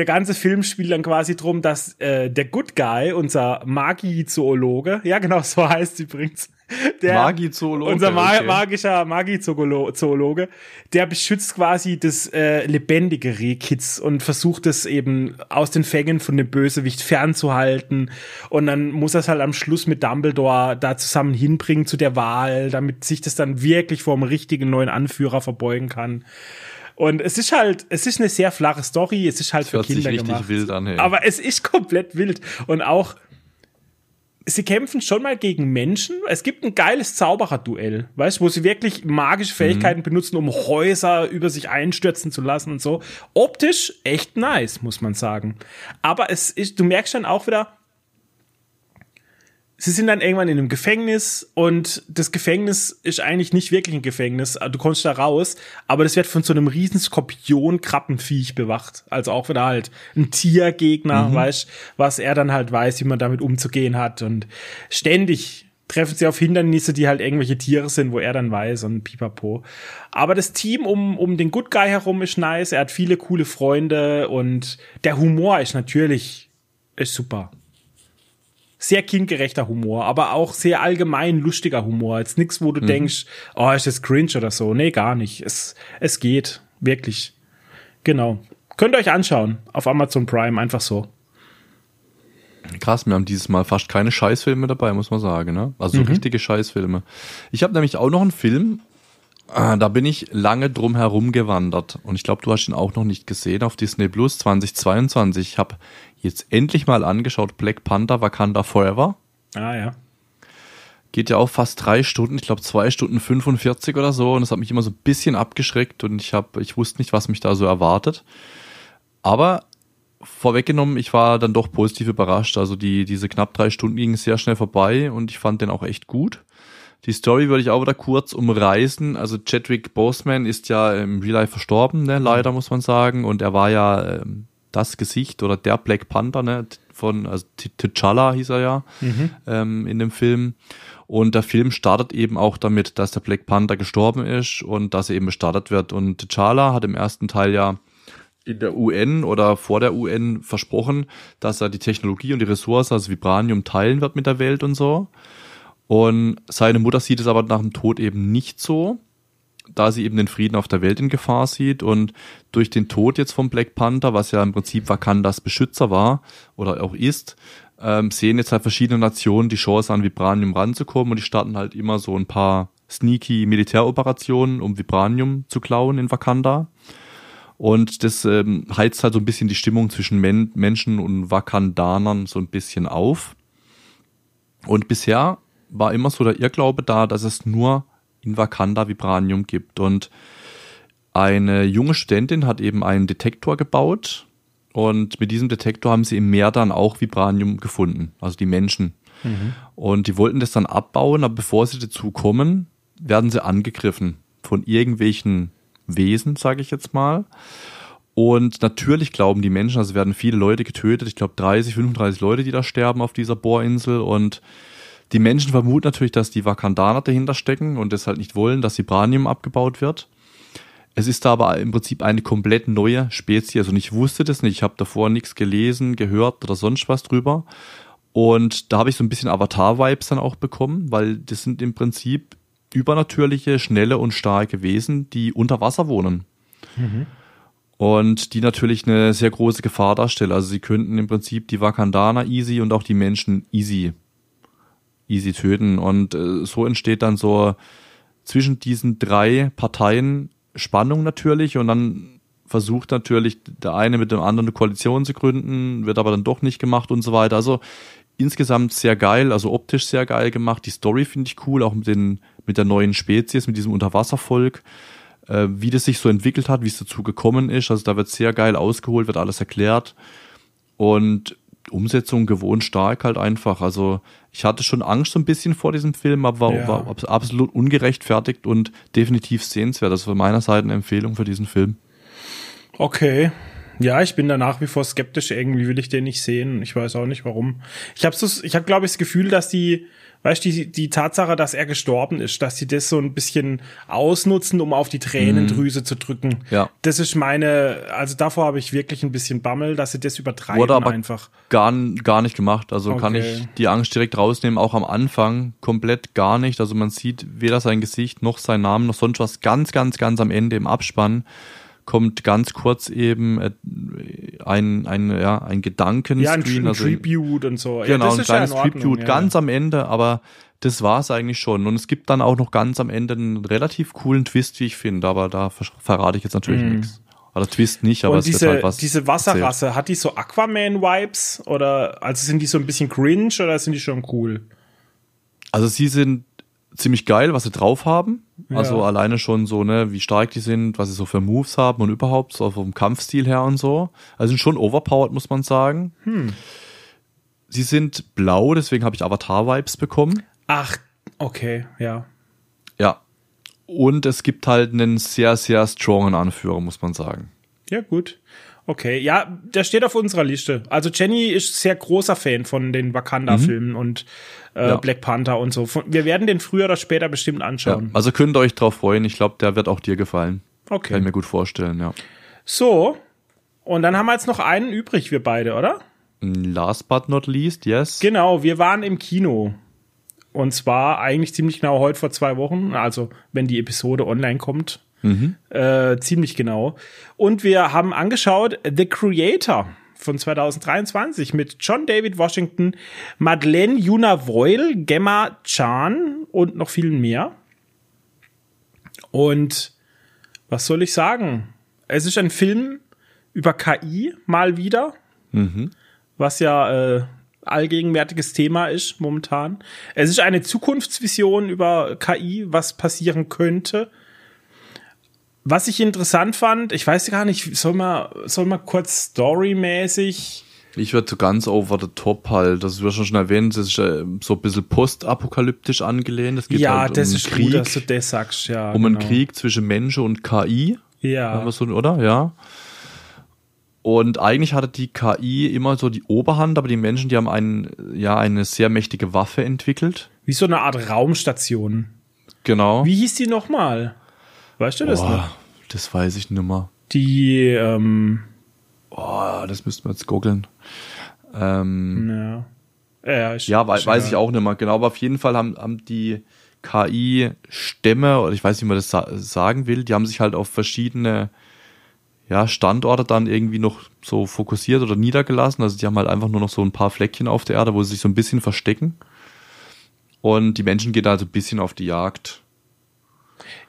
Speaker 1: der ganze Film spielt dann quasi drum, dass äh, der Good Guy, unser Magi-Zoologe, ja genau, so heißt es übrigens, der
Speaker 2: Magi-Zoologe,
Speaker 1: unser Ma
Speaker 2: okay.
Speaker 1: magischer Magi-Zoologe, der beschützt quasi das äh, lebendige Rehkitz und versucht es eben aus den Fängen von dem Bösewicht fernzuhalten und dann muss er es halt am Schluss mit Dumbledore da zusammen hinbringen zu der Wahl, damit sich das dann wirklich vor dem richtigen neuen Anführer verbeugen kann. Und es ist halt, es ist eine sehr flache Story, es ist halt für
Speaker 2: hört sich
Speaker 1: Kinder gemacht.
Speaker 2: wild an, hey.
Speaker 1: Aber es ist komplett wild. Und auch, sie kämpfen schon mal gegen Menschen. Es gibt ein geiles Zauberer-Duell, weißt du, wo sie wirklich magische Fähigkeiten benutzen, um Häuser über sich einstürzen zu lassen und so. Optisch echt nice, muss man sagen. Aber es ist, du merkst dann auch wieder, sie sind dann irgendwann in einem Gefängnis und das Gefängnis ist eigentlich nicht wirklich ein Gefängnis. Du kommst da raus, aber das wird von so einem riesen Skorpion-Krabbenviech bewacht. Also auch wieder halt ein Tiergegner, weißt, was er dann halt weiß, wie man damit umzugehen hat und ständig treffen sie auf Hindernisse, die halt irgendwelche Tiere sind, wo er dann weiß und pipapo. Aber das Team um, um den Good Guy herum ist nice. Er hat viele coole Freunde und der Humor ist natürlich, ist super sehr kindgerechter Humor, aber auch sehr allgemein lustiger Humor. Jetzt nichts, wo du denkst, oh, ist das cringe oder so. Nee, gar nicht. Es, es geht. Wirklich. Genau. Könnt ihr euch anschauen. Auf Amazon Prime, einfach so.
Speaker 2: Krass, wir haben dieses Mal fast keine Scheißfilme dabei, muss man sagen. Ne? Also so richtige Scheißfilme. Ich habe nämlich auch noch einen Film, da bin ich lange drum herum gewandert. Und ich glaube, du hast ihn auch noch nicht gesehen auf Disney Plus 2022. Ich habe jetzt endlich mal angeschaut Black Panther Wakanda Forever.
Speaker 1: Ah, ja.
Speaker 2: Geht ja auch fast drei Stunden, ich glaube zwei Stunden 45 oder so. Und das hat mich immer so ein bisschen abgeschreckt und ich habe, ich wusste nicht, was mich da so erwartet. Aber vorweggenommen, ich war dann doch positiv überrascht. Also die, diese knapp drei Stunden gingen sehr schnell vorbei und ich fand den auch echt gut. Die Story würde ich auch wieder kurz umreißen. Also Chadwick Boseman ist ja im Real Life verstorben, ne? leider muss man sagen. Und er war ja ähm, das Gesicht oder der Black Panther, ne? Von, also T'Challa hieß er ja ähm, in dem Film. Und der Film startet eben auch damit, dass der Black Panther gestorben ist und dass er eben gestartet wird. Und T'Challa hat im ersten Teil ja in der UN oder vor der UN versprochen, dass er die Technologie und die Ressource, also Vibranium, teilen wird mit der Welt und so. Und seine Mutter sieht es aber nach dem Tod eben nicht so, da sie eben den Frieden auf der Welt in Gefahr sieht. Und durch den Tod jetzt vom Black Panther, was ja im Prinzip Wakandas Beschützer war oder auch ist, ähm, sehen jetzt halt verschiedene Nationen die Chance an Vibranium ranzukommen und die starten halt immer so ein paar sneaky Militäroperationen, um Vibranium zu klauen in Wakanda. Und das ähm, heizt halt so ein bisschen die Stimmung zwischen Men Menschen und Wakandanern so ein bisschen auf. Und bisher war immer so der Irrglaube da, dass es nur in Wakanda Vibranium gibt. Und eine junge Studentin hat eben einen Detektor gebaut. Und mit diesem Detektor haben sie im Meer dann auch Vibranium gefunden, also die Menschen. Und die wollten das dann abbauen, aber bevor sie dazu kommen, werden sie angegriffen von irgendwelchen Wesen, sage ich jetzt mal. Und natürlich glauben die Menschen, also werden viele Leute getötet, ich glaube 30, 35 Leute, die da sterben auf dieser Bohrinsel. Und die Menschen vermuten natürlich, dass die Wakandaner dahinter stecken und deshalb nicht wollen, dass Vibranium abgebaut wird. Es ist da aber im Prinzip eine komplett neue Spezies und ich wusste das nicht. Ich habe davor nichts gelesen, gehört oder sonst was drüber. Und da habe ich so ein bisschen Avatar-Vibes dann auch bekommen, weil das sind im Prinzip übernatürliche, schnelle und starke Wesen, die unter Wasser wohnen. Mhm. Und die natürlich eine sehr große Gefahr darstellen. Also sie könnten im Prinzip die Wakandaner easy und auch die Menschen easy, easy töten. Und äh, so entsteht dann so zwischen diesen drei Parteien Spannung natürlich und dann versucht natürlich der eine mit dem anderen eine Koalition zu gründen, wird aber dann doch nicht gemacht und so weiter. Also insgesamt sehr geil, also optisch sehr geil gemacht. Die Story finde ich cool, auch mit, den, mit der neuen Spezies, mit diesem Unterwasservolk, äh, wie das sich so entwickelt hat, wie es dazu gekommen ist. Also da wird sehr geil ausgeholt, wird alles erklärt. Und Umsetzung gewohnt stark halt einfach. Also ich hatte schon Angst so ein bisschen vor diesem Film, aber war, ja. war absolut ungerechtfertigt und definitiv sehenswert. Das war meiner Seite eine Empfehlung für diesen Film.
Speaker 1: Okay. Ja, ich bin da nach wie vor skeptisch. Irgendwie will ich den nicht sehen. Ich weiß auch nicht warum. Ich habe so, ich habe glaube ich das Gefühl, dass die weißt du, die, die Tatsache, dass er gestorben ist, dass sie das so ein bisschen ausnutzen, um auf die Tränendrüse mhm. zu drücken.
Speaker 2: Ja.
Speaker 1: Das ist meine, also davor habe ich wirklich ein bisschen Bammel, dass sie das übertreiben Wurde aber einfach.
Speaker 2: Gar, gar nicht gemacht. Also okay. kann ich die Angst direkt rausnehmen, auch am Anfang komplett gar nicht. Also man sieht weder sein Gesicht noch sein Namen noch sonst was ganz, ganz, ganz am Ende im Abspann kommt ganz kurz eben äh, ein, ein, ja, ein Gedankenscreen. Ja, ein,
Speaker 1: ein also, Tribute und so.
Speaker 2: Genau, ja, ein kleines ja Tribute, ja. ganz am Ende, aber das war's eigentlich schon. Und es gibt dann auch noch ganz am Ende einen relativ coolen Twist, wie ich finde, aber da verrate ich jetzt natürlich mm. nichts. Also Twist nicht, aber
Speaker 1: und es wird halt was. Diese Wasserrasse, erzählt. hat die so Aquaman-Vibes? Oder also sind die so ein bisschen cringe oder sind die schon cool?
Speaker 2: Also sie sind ziemlich geil, was sie drauf haben. Ja. Also alleine schon so, ne, wie stark die sind, was sie so für Moves haben und überhaupt so vom Kampfstil her und so. Also sind schon overpowered, muss man sagen. Hm. Sie sind blau, deswegen habe ich Avatar-Vibes bekommen.
Speaker 1: Ach, okay, ja.
Speaker 2: Ja. Und es gibt halt einen sehr, sehr strongen Anführer, muss man sagen.
Speaker 1: Ja, gut. Okay, ja, der steht auf unserer Liste. Also Jenny ist sehr großer Fan von den Wakanda-Filmen mhm. und äh, ja. Black Panther und so. Wir werden den früher oder später bestimmt anschauen.
Speaker 2: Ja, also könnt ihr euch drauf freuen. Ich glaube, der wird auch dir gefallen. Okay. Kann ich mir gut vorstellen, ja.
Speaker 1: So, und dann haben wir jetzt noch einen übrig, wir beide, oder?
Speaker 2: Last but not least, yes.
Speaker 1: Genau, wir waren im Kino. Und zwar eigentlich ziemlich genau heute vor zwei Wochen, also wenn die Episode online kommt. Mhm. Äh, ziemlich genau. Und wir haben angeschaut The Creator von 2023 mit John David Washington, Madeleine Yuna Voil, Gemma Chan und noch vielen mehr. Und was soll ich sagen? Es ist ein Film über KI mal wieder, mhm. was ja äh, allgegenwärtiges Thema ist momentan. Es ist eine Zukunftsvision über KI, was passieren könnte. Was ich interessant fand, ich weiß gar nicht, soll man, soll man kurz storymäßig.
Speaker 2: Ich würde so ganz over the top halt, das wird schon erwähnt, das ist so ein bisschen postapokalyptisch angelehnt. Es geht
Speaker 1: ja,
Speaker 2: halt
Speaker 1: das um ist Krieg, gut, dass du das sagst, ja.
Speaker 2: Um genau. einen Krieg zwischen Mensch und KI.
Speaker 1: Ja.
Speaker 2: So, oder? Ja. Und eigentlich hatte die KI immer so die Oberhand, aber die Menschen, die haben einen, ja, eine sehr mächtige Waffe entwickelt.
Speaker 1: Wie so eine Art Raumstation.
Speaker 2: Genau.
Speaker 1: Wie hieß die nochmal? Weißt du das Boah, noch?
Speaker 2: Das weiß ich nicht mehr.
Speaker 1: Die, ähm.
Speaker 2: Oh, das müssten wir jetzt googeln. Ähm,
Speaker 1: ja. Ja, ich,
Speaker 2: ja weiß, weiß ich auch nicht mehr. Genau, aber auf jeden Fall haben, haben die KI-Stämme, oder ich weiß nicht, wie man das sa sagen will, die haben sich halt auf verschiedene ja, Standorte dann irgendwie noch so fokussiert oder niedergelassen. Also die haben halt einfach nur noch so ein paar Fleckchen auf der Erde, wo sie sich so ein bisschen verstecken. Und die Menschen gehen also ein bisschen auf die Jagd.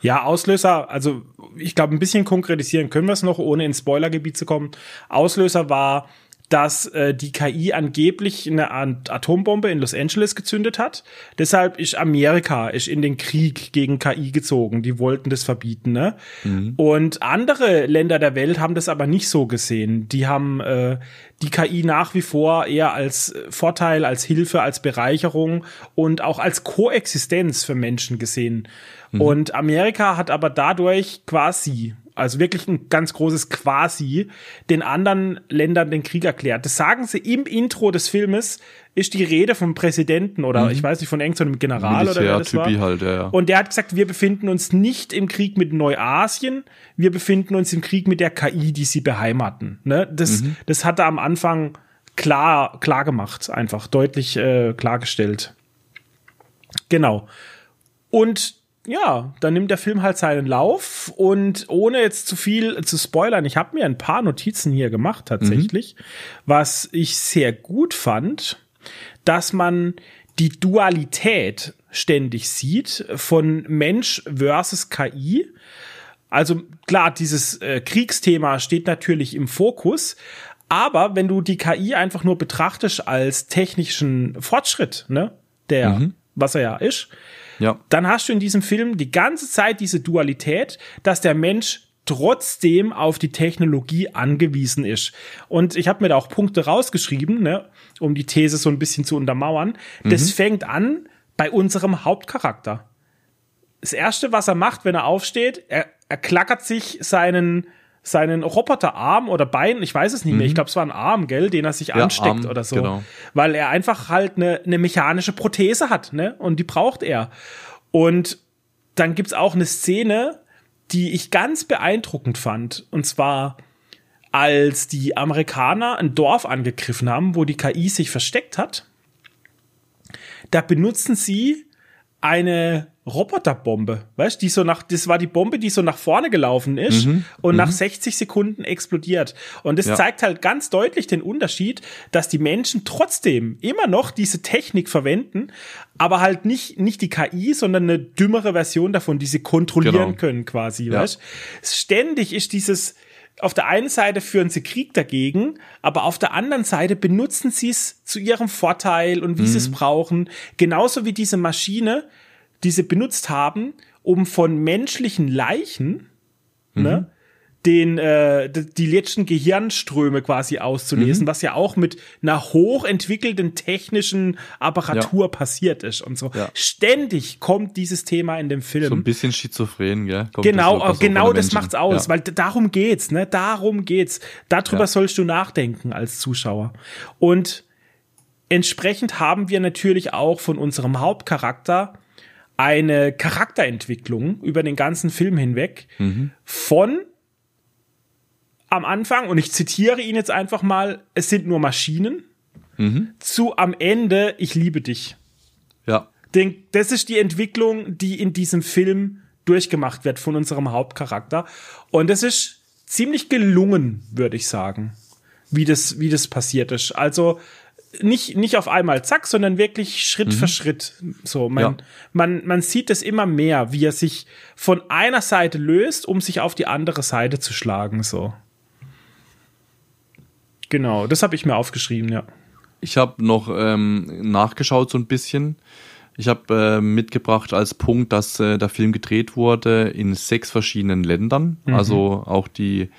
Speaker 1: Ja, Auslöser, also ich glaube, ein bisschen konkretisieren können wir es noch, ohne ins Spoilergebiet zu kommen. Auslöser war dass äh, die KI angeblich eine Atombombe in Los Angeles gezündet hat. Deshalb ist Amerika ist in den Krieg gegen KI gezogen. Die wollten das verbieten. Ne? Mhm. Und andere Länder der Welt haben das aber nicht so gesehen. Die haben äh, die KI nach wie vor eher als Vorteil, als Hilfe, als Bereicherung und auch als Koexistenz für Menschen gesehen. Mhm. Und Amerika hat aber dadurch quasi also wirklich ein ganz großes Quasi, den anderen Ländern den Krieg erklärt. Das sagen sie im Intro des Filmes, ist die Rede vom Präsidenten oder mhm. ich weiß nicht, von irgendeinem General Militär, oder wer das war.
Speaker 2: Halt, ja, ja.
Speaker 1: Und der hat gesagt, wir befinden uns nicht im Krieg mit Neuasien, wir befinden uns im Krieg mit der KI, die sie beheimaten. Ne? Das, mhm. das hat er am Anfang klar, klar gemacht, einfach deutlich äh, klargestellt. Genau. Und ja, dann nimmt der Film halt seinen Lauf und ohne jetzt zu viel zu spoilern, ich habe mir ein paar Notizen hier gemacht tatsächlich, mhm. was ich sehr gut fand, dass man die Dualität ständig sieht von Mensch versus KI. Also klar, dieses äh, Kriegsthema steht natürlich im Fokus, aber wenn du die KI einfach nur betrachtest als technischen Fortschritt, ne, der, mhm. was er ja ist,
Speaker 2: ja.
Speaker 1: dann hast du in diesem Film die ganze Zeit diese Dualität, dass der Mensch trotzdem auf die Technologie angewiesen ist. Und ich habe mir da auch Punkte rausgeschrieben, ne, um die These so ein bisschen zu untermauern. Das mhm. fängt an bei unserem Hauptcharakter. Das erste, was er macht, wenn er aufsteht, er, er klackert sich seinen seinen Roboterarm oder Bein, ich weiß es nicht mehr, ich mhm. glaube, es war ein Arm, gell, den er sich ja, ansteckt Arm, oder so. Genau. Weil er einfach halt eine, eine mechanische Prothese hat, ne? Und die braucht er. Und dann gibt's auch eine Szene, die ich ganz beeindruckend fand. Und zwar, als die Amerikaner ein Dorf angegriffen haben, wo die KI sich versteckt hat, da benutzen sie eine Roboterbombe, weißt, die so nach, das war die Bombe, die so nach vorne gelaufen ist mhm, und nach 60 mhm. Sekunden explodiert. Und das ja. zeigt halt ganz deutlich den Unterschied, dass die Menschen trotzdem immer noch diese Technik verwenden, aber halt nicht, nicht die KI, sondern eine dümmere Version davon, die sie kontrollieren genau. können quasi, ja. weißt. Ständig ist dieses, auf der einen Seite führen sie Krieg dagegen, aber auf der anderen Seite benutzen sie es zu ihrem Vorteil und wie mhm. sie es brauchen. Genauso wie diese Maschine, die sie benutzt haben, um von menschlichen Leichen, mhm. ne, den äh, die letzten Gehirnströme quasi auszulesen, mhm. was ja auch mit einer hochentwickelten technischen Apparatur ja. passiert ist und so. Ja. Ständig kommt dieses Thema in dem Film.
Speaker 2: So ein bisschen schizophren, gell?
Speaker 1: Kommt genau, das genau das macht's aus, ja. weil darum geht's, ne? Darum geht's. Darüber sollst du nachdenken als Zuschauer. Und entsprechend haben wir natürlich auch von unserem Hauptcharakter eine Charakterentwicklung über den ganzen Film hinweg mhm. von am Anfang, und ich zitiere ihn jetzt einfach mal, es sind nur Maschinen, mhm. zu am Ende, ich liebe dich.
Speaker 2: Ja.
Speaker 1: Denn das ist die Entwicklung, die in diesem Film durchgemacht wird von unserem Hauptcharakter. Und das ist ziemlich gelungen, würde ich sagen, wie das, wie das passiert ist. Also, nicht, nicht auf einmal zack, sondern wirklich Schritt mhm. für Schritt. So, man, ja. man, man sieht es immer mehr, wie er sich von einer Seite löst, um sich auf die andere Seite zu schlagen, so. Genau, das habe ich mir aufgeschrieben, ja.
Speaker 2: Ich habe noch ähm, nachgeschaut so ein bisschen. Ich habe äh, mitgebracht als Punkt, dass äh, der Film gedreht wurde in sechs verschiedenen Ländern. Mhm. Also auch die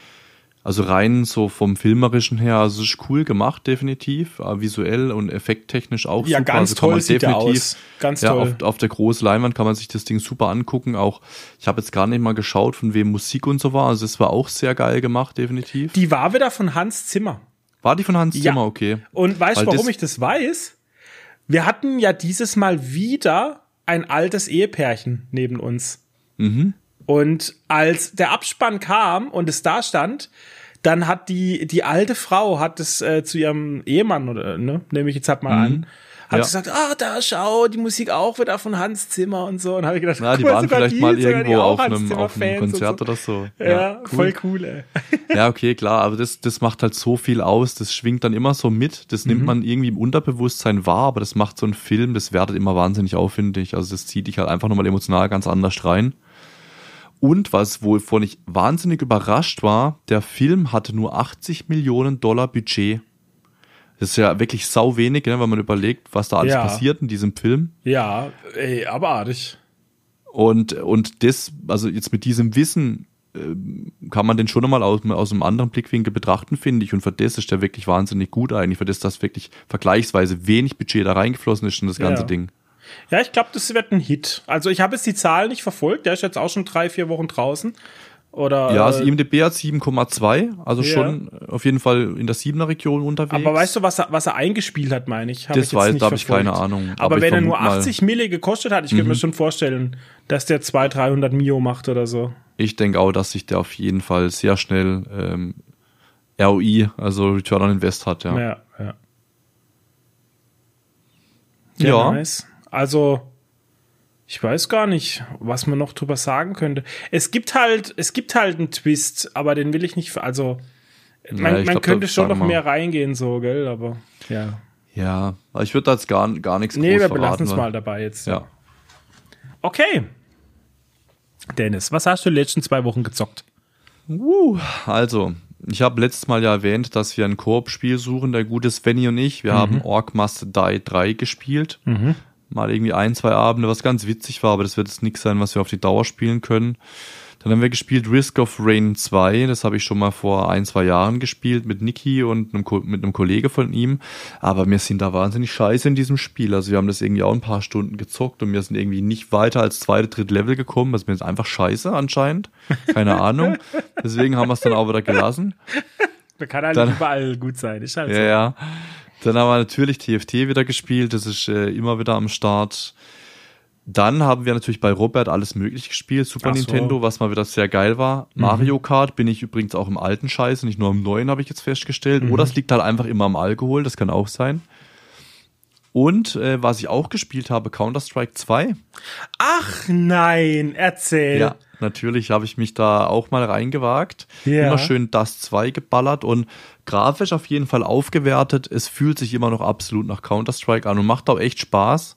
Speaker 2: also rein so vom filmerischen her, also es ist cool gemacht, definitiv. Äh, visuell und effekttechnisch auch
Speaker 1: ja, super. Ja, ganz also toll sieht definitiv, aus. Ganz
Speaker 2: ja, toll. Auf, auf der großen Leinwand kann man sich das Ding super angucken. Auch ich habe jetzt gar nicht mal geschaut, von wem Musik und so war. Also es war auch sehr geil gemacht, definitiv.
Speaker 1: Die war wieder von Hans Zimmer.
Speaker 2: War die von Hans ja. Zimmer, okay.
Speaker 1: Und weißt du, warum das ich das weiß? Wir hatten ja dieses Mal wieder ein altes Ehepärchen neben uns. Mhm. Und als der Abspann kam und es da stand, dann hat die, die alte Frau hat es äh, zu ihrem Ehemann, oder, ne, nehme ich jetzt halt mal mhm. an, hat ja. gesagt, ah, da schau, die Musik auch wieder von Hans Zimmer und so. Und habe ich gedacht,
Speaker 2: Na, die waren vielleicht die, mal irgendwo auf einem, auf einem Konzert so. oder so.
Speaker 1: Ja, ja cool. voll cool, ey. [LAUGHS]
Speaker 2: Ja, okay, klar, aber das, das macht halt so viel aus, das schwingt dann immer so mit, das mhm. nimmt man irgendwie im Unterbewusstsein wahr, aber das macht so ein Film, das wertet immer wahnsinnig auf, finde ich. Also das zieht dich halt einfach nochmal emotional ganz anders rein. Und was wohl von ich wahnsinnig überrascht war, der Film hatte nur 80 Millionen Dollar Budget. Das ist ja wirklich sau wenig, ne, wenn man überlegt, was da alles ja. passiert in diesem Film.
Speaker 1: Ja, ey, abartig.
Speaker 2: Und, und das, also jetzt mit diesem Wissen äh, kann man den schon nochmal aus, aus einem anderen Blickwinkel betrachten, finde ich. Und für das ist der wirklich wahnsinnig gut eigentlich. Für das, dass wirklich vergleichsweise wenig Budget da reingeflossen ist in das ganze ja. Ding.
Speaker 1: Ja, ich glaube, das wird ein Hit. Also ich habe jetzt die Zahlen nicht verfolgt. Der ist jetzt auch schon drei, vier Wochen draußen. Oder,
Speaker 2: Ja, also
Speaker 1: äh,
Speaker 2: IMDB hat 7,2, also
Speaker 1: Ja.
Speaker 2: schon auf jeden Fall in der 7er Region unterwegs.
Speaker 1: aber weißt du, was er, was er eingespielt hat, meine ich? Hab
Speaker 2: Das
Speaker 1: ich
Speaker 2: weiß- da hab ich keine Ahnung.
Speaker 1: Aber,
Speaker 2: Aber
Speaker 1: wenn er nur
Speaker 2: vermute mal- Mhm.
Speaker 1: 80 Mille gekostet hat, ich könnte mir schon vorstellen, dass der 200, 300 Mio macht oder so.
Speaker 2: ich denke auch, dass sich der auf jeden Fall sehr schnell ähm, ROI, also Return on Invest hat, ja.
Speaker 1: Ja, ja.
Speaker 2: Ja.
Speaker 1: Nice. Also, ich weiß gar nicht, was man noch drüber sagen könnte. Es gibt halt, es gibt halt einen Twist, aber den will ich nicht, also, man,
Speaker 2: ich
Speaker 1: man
Speaker 2: glaub,
Speaker 1: könnte schon noch mehr reingehen, so, gell, aber, ja.
Speaker 2: Ja, ich würde da jetzt gar, gar nichts
Speaker 1: Nee, wir belassen es mal dabei jetzt.
Speaker 2: Ja.
Speaker 1: Okay. Dennis, was hast du in den letzten zwei Wochen gezockt?
Speaker 2: Uh, also, ich habe letztes Mal ja erwähnt, dass wir ein Koop-Spiel suchen, der gute Svenny und ich. Wir haben Orc Must Die 3 gespielt. Mal irgendwie ein, zwei Abende, was ganz witzig war, aber das wird jetzt nichts sein, was wir auf die Dauer spielen können. Dann haben wir gespielt Risk of Rain 2, das habe ich schon mal vor ein, zwei Jahren gespielt mit Niki und einem, mit einem Kollege von ihm. Aber wir sind da wahnsinnig scheiße in diesem Spiel. Also wir haben das irgendwie auch ein paar Stunden gezockt und wir sind irgendwie nicht weiter als zweite, dritte Level gekommen. Also wir sind einfach scheiße anscheinend. Keine Ahnung. Deswegen haben wir es dann auch wieder gelassen. [LAUGHS]
Speaker 1: Da kann halt
Speaker 2: Dann-
Speaker 1: überall gut sein. Ist halt
Speaker 2: Ja,
Speaker 1: so.
Speaker 2: ja. Dann haben wir natürlich TFT wieder gespielt. Das ist äh, immer wieder am Start. Dann haben wir natürlich bei Robert alles mögliche gespielt. Super
Speaker 1: so.
Speaker 2: Nintendo, was mal wieder sehr geil war. Mario Kart bin ich übrigens auch im alten Scheiß, nicht nur im neuen, habe ich jetzt festgestellt. Oder es liegt halt einfach immer am Alkohol, das kann auch sein. Und äh, was ich auch gespielt habe, Counter-Strike 2.
Speaker 1: Ach nein, erzähl.
Speaker 2: Ja, natürlich habe ich mich da auch mal reingewagt.
Speaker 1: Ja.
Speaker 2: Immer schön das 2 geballert und grafisch auf jeden Fall aufgewertet. Es fühlt sich immer noch absolut nach Counter-Strike an und macht auch echt Spaß.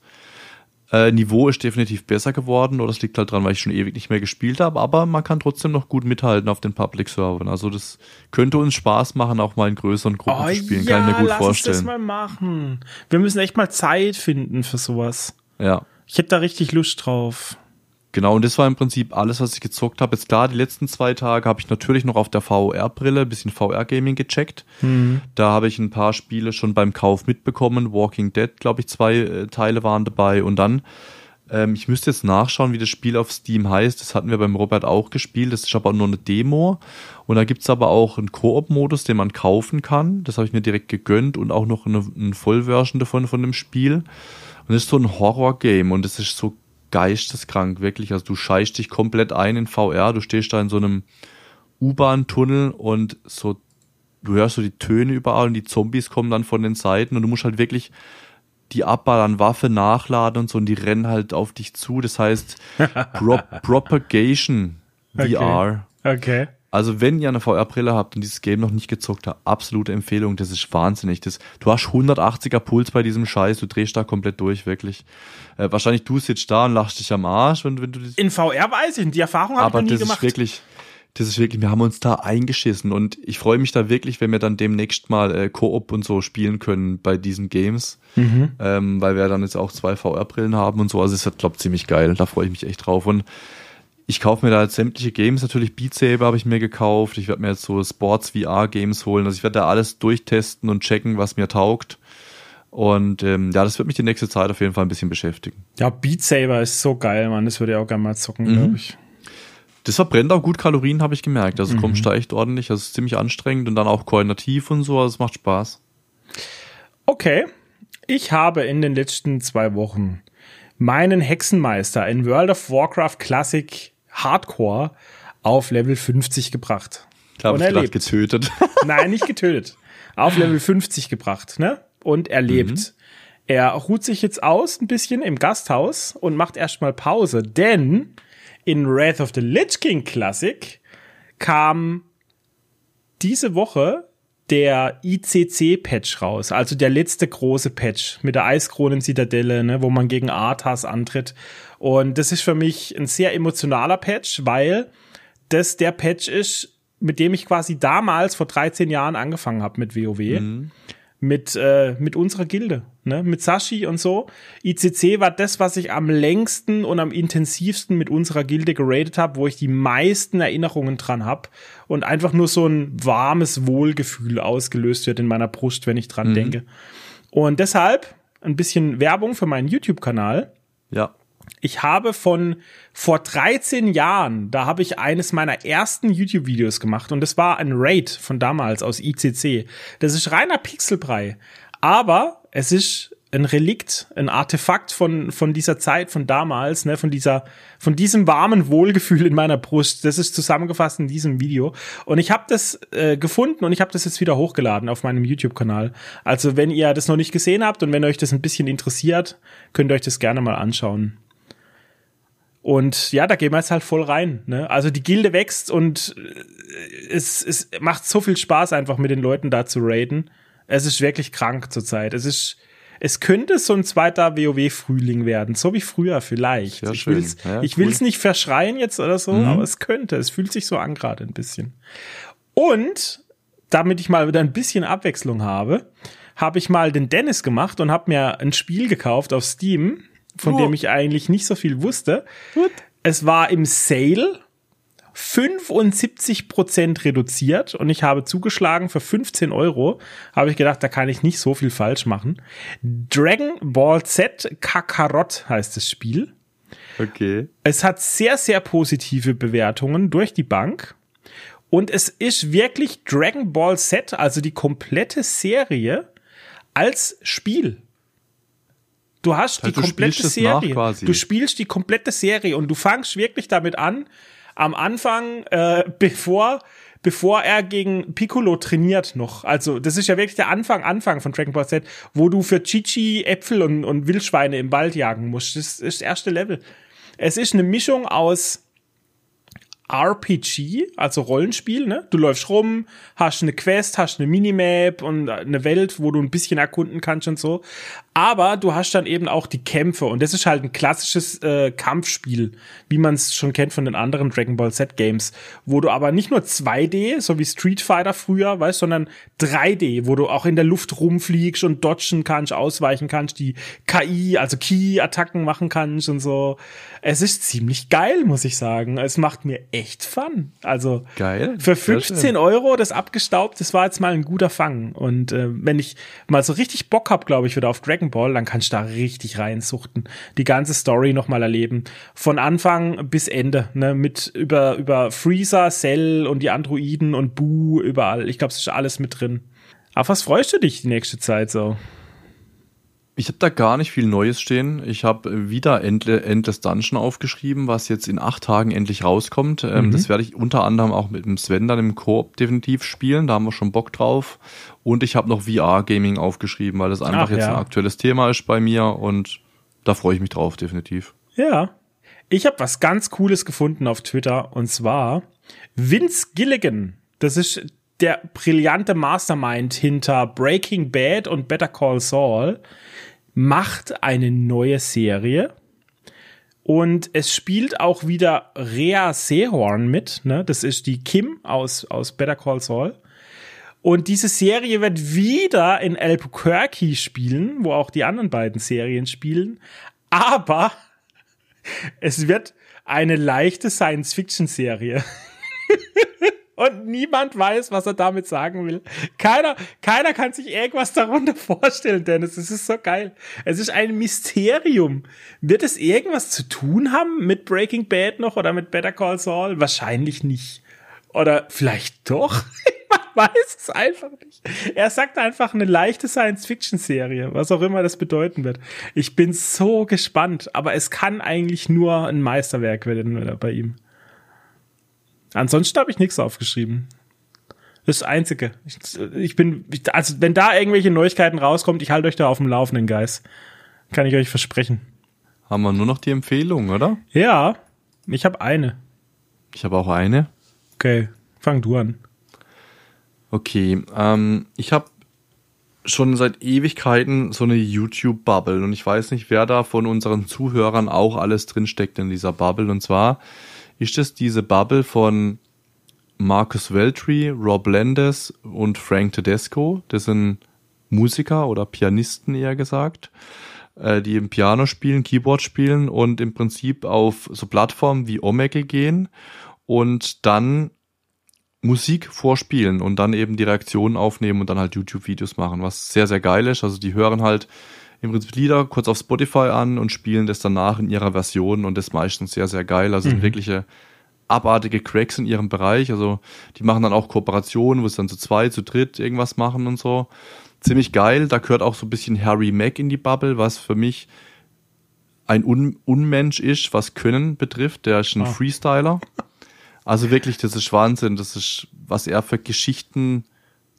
Speaker 2: Äh, Niveau ist definitiv besser geworden oder es liegt halt dran, weil ich schon ewig nicht mehr gespielt habe, aber man kann trotzdem noch gut mithalten auf den Public-Servern. Also das könnte uns Spaß machen, auch mal in größeren Gruppen
Speaker 1: Oh,
Speaker 2: zu spielen,
Speaker 1: ja,
Speaker 2: kann ich mir gut
Speaker 1: lass uns das
Speaker 2: vorstellen.
Speaker 1: mal machen. Wir müssen echt mal Zeit finden für sowas.
Speaker 2: Ja.
Speaker 1: Ich hätte da richtig Lust drauf.
Speaker 2: Genau, und das war im Prinzip alles, was ich gezockt habe. Jetzt klar, die letzten zwei Tage habe ich natürlich noch auf der VR-Brille ein bisschen VR-Gaming gecheckt. Da habe ich ein paar Spiele schon beim Kauf mitbekommen. Walking Dead, glaube ich, zwei äh, Teile waren dabei. Und dann, ähm, ich müsste jetzt nachschauen, wie das Spiel auf Steam heißt. Das hatten wir beim Robert auch gespielt. Das ist aber nur eine Demo. Und da gibt's aber auch einen Koop-Modus, den man kaufen kann. Das habe ich mir direkt gegönnt und auch noch eine, eine Vollversion davon von dem Spiel. Und das ist so ein Horror-Game und das ist so geisteskrank, wirklich. Also du scheißt dich komplett ein in VR, du stehst da in so einem U-Bahn-Tunnel und so, du hörst so die Töne überall und die Zombies kommen dann von den Seiten und du musst halt wirklich die abballern, Waffe nachladen und so und die rennen halt auf dich zu. Das heißt [LAUGHS] Pro Propagation VR.
Speaker 1: Okay.
Speaker 2: Also wenn ihr eine VR-Brille habt und dieses Game noch nicht gezockt habt, absolute Empfehlung, das ist wahnsinnig. Das, du hast 180er Puls bei diesem Scheiß, du drehst da komplett durch, wirklich. Äh, wahrscheinlich du sitzt da und lachst dich am Arsch, wenn, wenn du das
Speaker 1: In VR weiß ich, die Erfahrung habe ich
Speaker 2: aber
Speaker 1: noch nie
Speaker 2: das
Speaker 1: gemacht.
Speaker 2: ist wirklich, das ist wirklich, wir haben uns da eingeschissen und ich freue mich da wirklich, wenn wir dann demnächst mal äh, Koop und so spielen können bei diesen Games,
Speaker 1: Mhm.
Speaker 2: ähm, weil wir dann jetzt auch zwei VR-Brillen haben und so. Also es wird, glaube ziemlich geil. Da freue ich mich echt drauf und ich kaufe mir da jetzt sämtliche Games, natürlich Beat Saber habe ich mir gekauft. Ich werde mir jetzt so Sports VR Games holen. Also ich werde da alles durchtesten und checken, was mir taugt. Und ähm, ja, das wird mich die nächste Zeit auf jeden Fall ein bisschen beschäftigen.
Speaker 1: ja, Beat Saber ist so geil, Mann. Das würde ich auch gerne mal zocken,
Speaker 2: Mhm.
Speaker 1: glaube ich.
Speaker 2: Das verbrennt auch gut Kalorien, habe ich gemerkt. Also
Speaker 1: Mhm.
Speaker 2: kommst da echt ordentlich. Das ist ziemlich anstrengend und dann auch koordinativ und so. Also es macht Spaß.
Speaker 1: Okay. Ich habe in den letzten zwei Wochen meinen Hexenmeister in World of Warcraft Classic Hardcore auf Level 50 gebracht.
Speaker 2: Ich habe
Speaker 1: Und
Speaker 2: ich
Speaker 1: erlebt.
Speaker 2: getötet. [LAUGHS]
Speaker 1: Nein, nicht getötet. Auf Level 50 gebracht, ne? Und er lebt. Er ruht sich jetzt aus ein bisschen im Gasthaus und macht erstmal Pause, denn in Wrath of the Lich King Classic kam diese Woche der ICC-Patch raus, also der letzte große Patch mit der Eiskronen-Zitadelle, ne, wo man gegen Arthas antritt. Und das ist für mich ein sehr emotionaler Patch, weil das der Patch ist, mit dem ich quasi damals vor 13 Jahren angefangen habe mit WoW. Mit, äh, mit unserer Gilde, ne? mit Sashi und so. ICC war das, was ich am längsten und am intensivsten mit unserer Gilde geradet habe, wo ich die meisten Erinnerungen dran habe und einfach nur so ein warmes Wohlgefühl ausgelöst wird in meiner Brust, wenn ich dran denke. Und deshalb ein bisschen Werbung für meinen YouTube-Kanal.
Speaker 2: ja.
Speaker 1: Ich habe von vor 13 Jahren, da habe ich eines meiner ersten YouTube-Videos gemacht und das war ein Raid von damals aus ICC. Das ist reiner Pixelbrei. Aber es ist ein Relikt, ein Artefakt von, von dieser Zeit, von damals, ne, von dieser, von diesem warmen Wohlgefühl in meiner Brust. Das ist zusammengefasst in diesem Video. Und ich habe das äh, gefunden und ich habe das jetzt wieder hochgeladen auf meinem YouTube-Kanal. Also wenn ihr das noch nicht gesehen habt und wenn euch das ein bisschen interessiert, könnt ihr euch das gerne mal anschauen. Und ja, da gehen wir jetzt halt voll rein. Ne? Also die Gilde wächst und äh, es, es macht so viel Spaß, einfach mit den Leuten da zu raiden. Es ist wirklich krank zurzeit. Es ist, es könnte so ein zweiter WoW-Frühling werden, so wie früher vielleicht.
Speaker 2: Sehr
Speaker 1: ich
Speaker 2: schön.
Speaker 1: will's,
Speaker 2: Ja,
Speaker 1: ich
Speaker 2: cool.
Speaker 1: will's nicht verschreien jetzt oder so,
Speaker 2: Mhm.
Speaker 1: aber es könnte. Es fühlt sich so an gerade ein bisschen. Und damit ich mal wieder ein bisschen Abwechslung habe, habe ich mal den Dennis gemacht und habe mir ein Spiel gekauft auf Steam, von
Speaker 2: Oh.
Speaker 1: dem ich eigentlich nicht so viel wusste. Es war im Sale 75% reduziert und ich habe zugeschlagen für 15 Euro. Habe ich gedacht, da kann ich nicht so viel falsch machen. Dragon Ball Z Kakarot heißt das Spiel.
Speaker 2: Okay.
Speaker 1: Es hat sehr, sehr positive Bewertungen durch die Bank. Und es ist wirklich Dragon Ball Z, also die komplette Serie, als Spiel. Du hast
Speaker 2: heißt,
Speaker 1: die
Speaker 2: du
Speaker 1: komplette
Speaker 2: nach
Speaker 1: Serie. Du spielst die komplette Serie und du fangst wirklich damit an, am Anfang, äh, bevor, bevor er gegen Piccolo trainiert noch. Also, das ist ja wirklich der Anfang, Anfang von Dragon Ball Z, wo du für Chichi Äpfel und, und Wildschweine im Wald jagen musst. Das ist das erste Level. Es ist eine Mischung aus RPG, also Rollenspiel, ne? Du läufst rum, hast eine Quest, hast eine Minimap und eine Welt, wo du ein bisschen erkunden kannst und so. Aber du hast dann eben auch die Kämpfe und das ist halt ein klassisches äh, Kampfspiel, wie man es schon kennt von den anderen Dragon Ball Z Games, wo du aber nicht nur 2D, so wie Street Fighter früher, weißt, sondern 3D, wo du auch in der Luft rumfliegst und dodgen kannst, ausweichen kannst, die KI, also Key-Attacken machen kannst und so. Es ist ziemlich geil, muss ich sagen. Es macht mir echt Fun. Also
Speaker 2: Geil.
Speaker 1: für
Speaker 2: Sehr
Speaker 1: 15
Speaker 2: schön.
Speaker 1: Euro das abgestaubt, das war jetzt mal ein guter Fang. Und äh, wenn ich mal so richtig Bock hab, glaube ich, wieder auf Dragon Ball, dann kann ich da richtig reinsuchten. Die ganze Story nochmal erleben. Von Anfang bis Ende, ne, mit über, über Freezer, Cell und die Androiden und Boo überall. Ich glaube, es ist alles mit drin. Auf was freust du dich die nächste Zeit so?
Speaker 2: Ich habe da gar nicht viel Neues stehen. Ich habe wieder Endle Endless Dungeon aufgeschrieben, was jetzt in acht Tagen endlich rauskommt. Ähm, das werde ich unter anderem auch mit dem Sven dann im Koop definitiv spielen. Da haben wir schon Bock drauf. Und ich habe noch VR-Gaming aufgeschrieben, weil das einfach
Speaker 1: Ach,
Speaker 2: jetzt
Speaker 1: ja.
Speaker 2: ein aktuelles Thema ist bei mir und da freue ich mich drauf, definitiv.
Speaker 1: Ja. Ich habe was ganz Cooles gefunden auf Twitter und zwar Vince Gilligan. Das ist der brillante Mastermind hinter Breaking Bad und Better Call Saul. Macht eine neue Serie. Und es spielt auch wieder Rhea Sehorn mit. Ne? Das ist die Kim aus, aus Better Call Saul. Und diese Serie wird wieder in Albuquerque spielen, wo auch die anderen beiden Serien spielen. Aber [LAUGHS] es wird eine leichte Science-Fiction-Serie. [LAUGHS] Und niemand weiß, was er damit sagen will. Keiner, keiner kann sich irgendwas darunter [LAUGHS] vorstellen, Dennis. Es ist so geil. Es ist ein Mysterium. Wird es irgendwas zu tun haben mit Breaking Bad noch oder mit Better Call Saul? Wahrscheinlich nicht. Oder vielleicht doch. [LAUGHS] Man weiß es einfach nicht. Er sagt einfach eine leichte Science-Fiction-Serie, was auch immer das bedeuten wird. Ich bin so gespannt, aber es kann eigentlich nur ein Meisterwerk werden bei ihm. Ansonsten habe ich nichts aufgeschrieben. Das Einzige. Ich, ich bin, also wenn da irgendwelche Neuigkeiten rauskommt, ich halte euch da auf dem Laufenden, Guys. Kann ich euch versprechen.
Speaker 2: Haben wir nur noch die Empfehlung, oder?
Speaker 1: Ja, ich habe eine.
Speaker 2: Ich habe auch eine.
Speaker 1: Okay, fang du an.
Speaker 2: Okay, ähm, ich habe schon seit Ewigkeiten so eine YouTube-Bubble und ich weiß nicht, wer da von unseren Zuhörern auch alles drinsteckt in dieser Bubble. Und zwar ist es diese Bubble von Marcus Veltri, Rob Landes und Frank Tedesco. Das sind Musiker oder Pianisten eher gesagt, äh, die im Piano spielen, Keyboard spielen und im Prinzip auf so Plattformen wie Omegle gehen und dann Musik vorspielen und dann eben die Reaktionen aufnehmen und dann halt YouTube-Videos machen, was sehr, sehr geil ist. Also die hören halt im Prinzip Lieder kurz auf Spotify an und spielen das danach in ihrer Version und das meistens sehr, sehr geil. Also mhm. sind wirkliche abartige Cracks in ihrem Bereich. Also die machen dann auch Kooperationen, wo sie dann zu zwei, zu dritt irgendwas machen und so. Ziemlich geil. Da gehört auch so ein bisschen Harry Mack in die Bubble, was für mich ein Un Unmensch ist, was Können betrifft. Der ist ein oh. Freestyler. Also wirklich, das ist Wahnsinn. Das ist, was er für Geschichten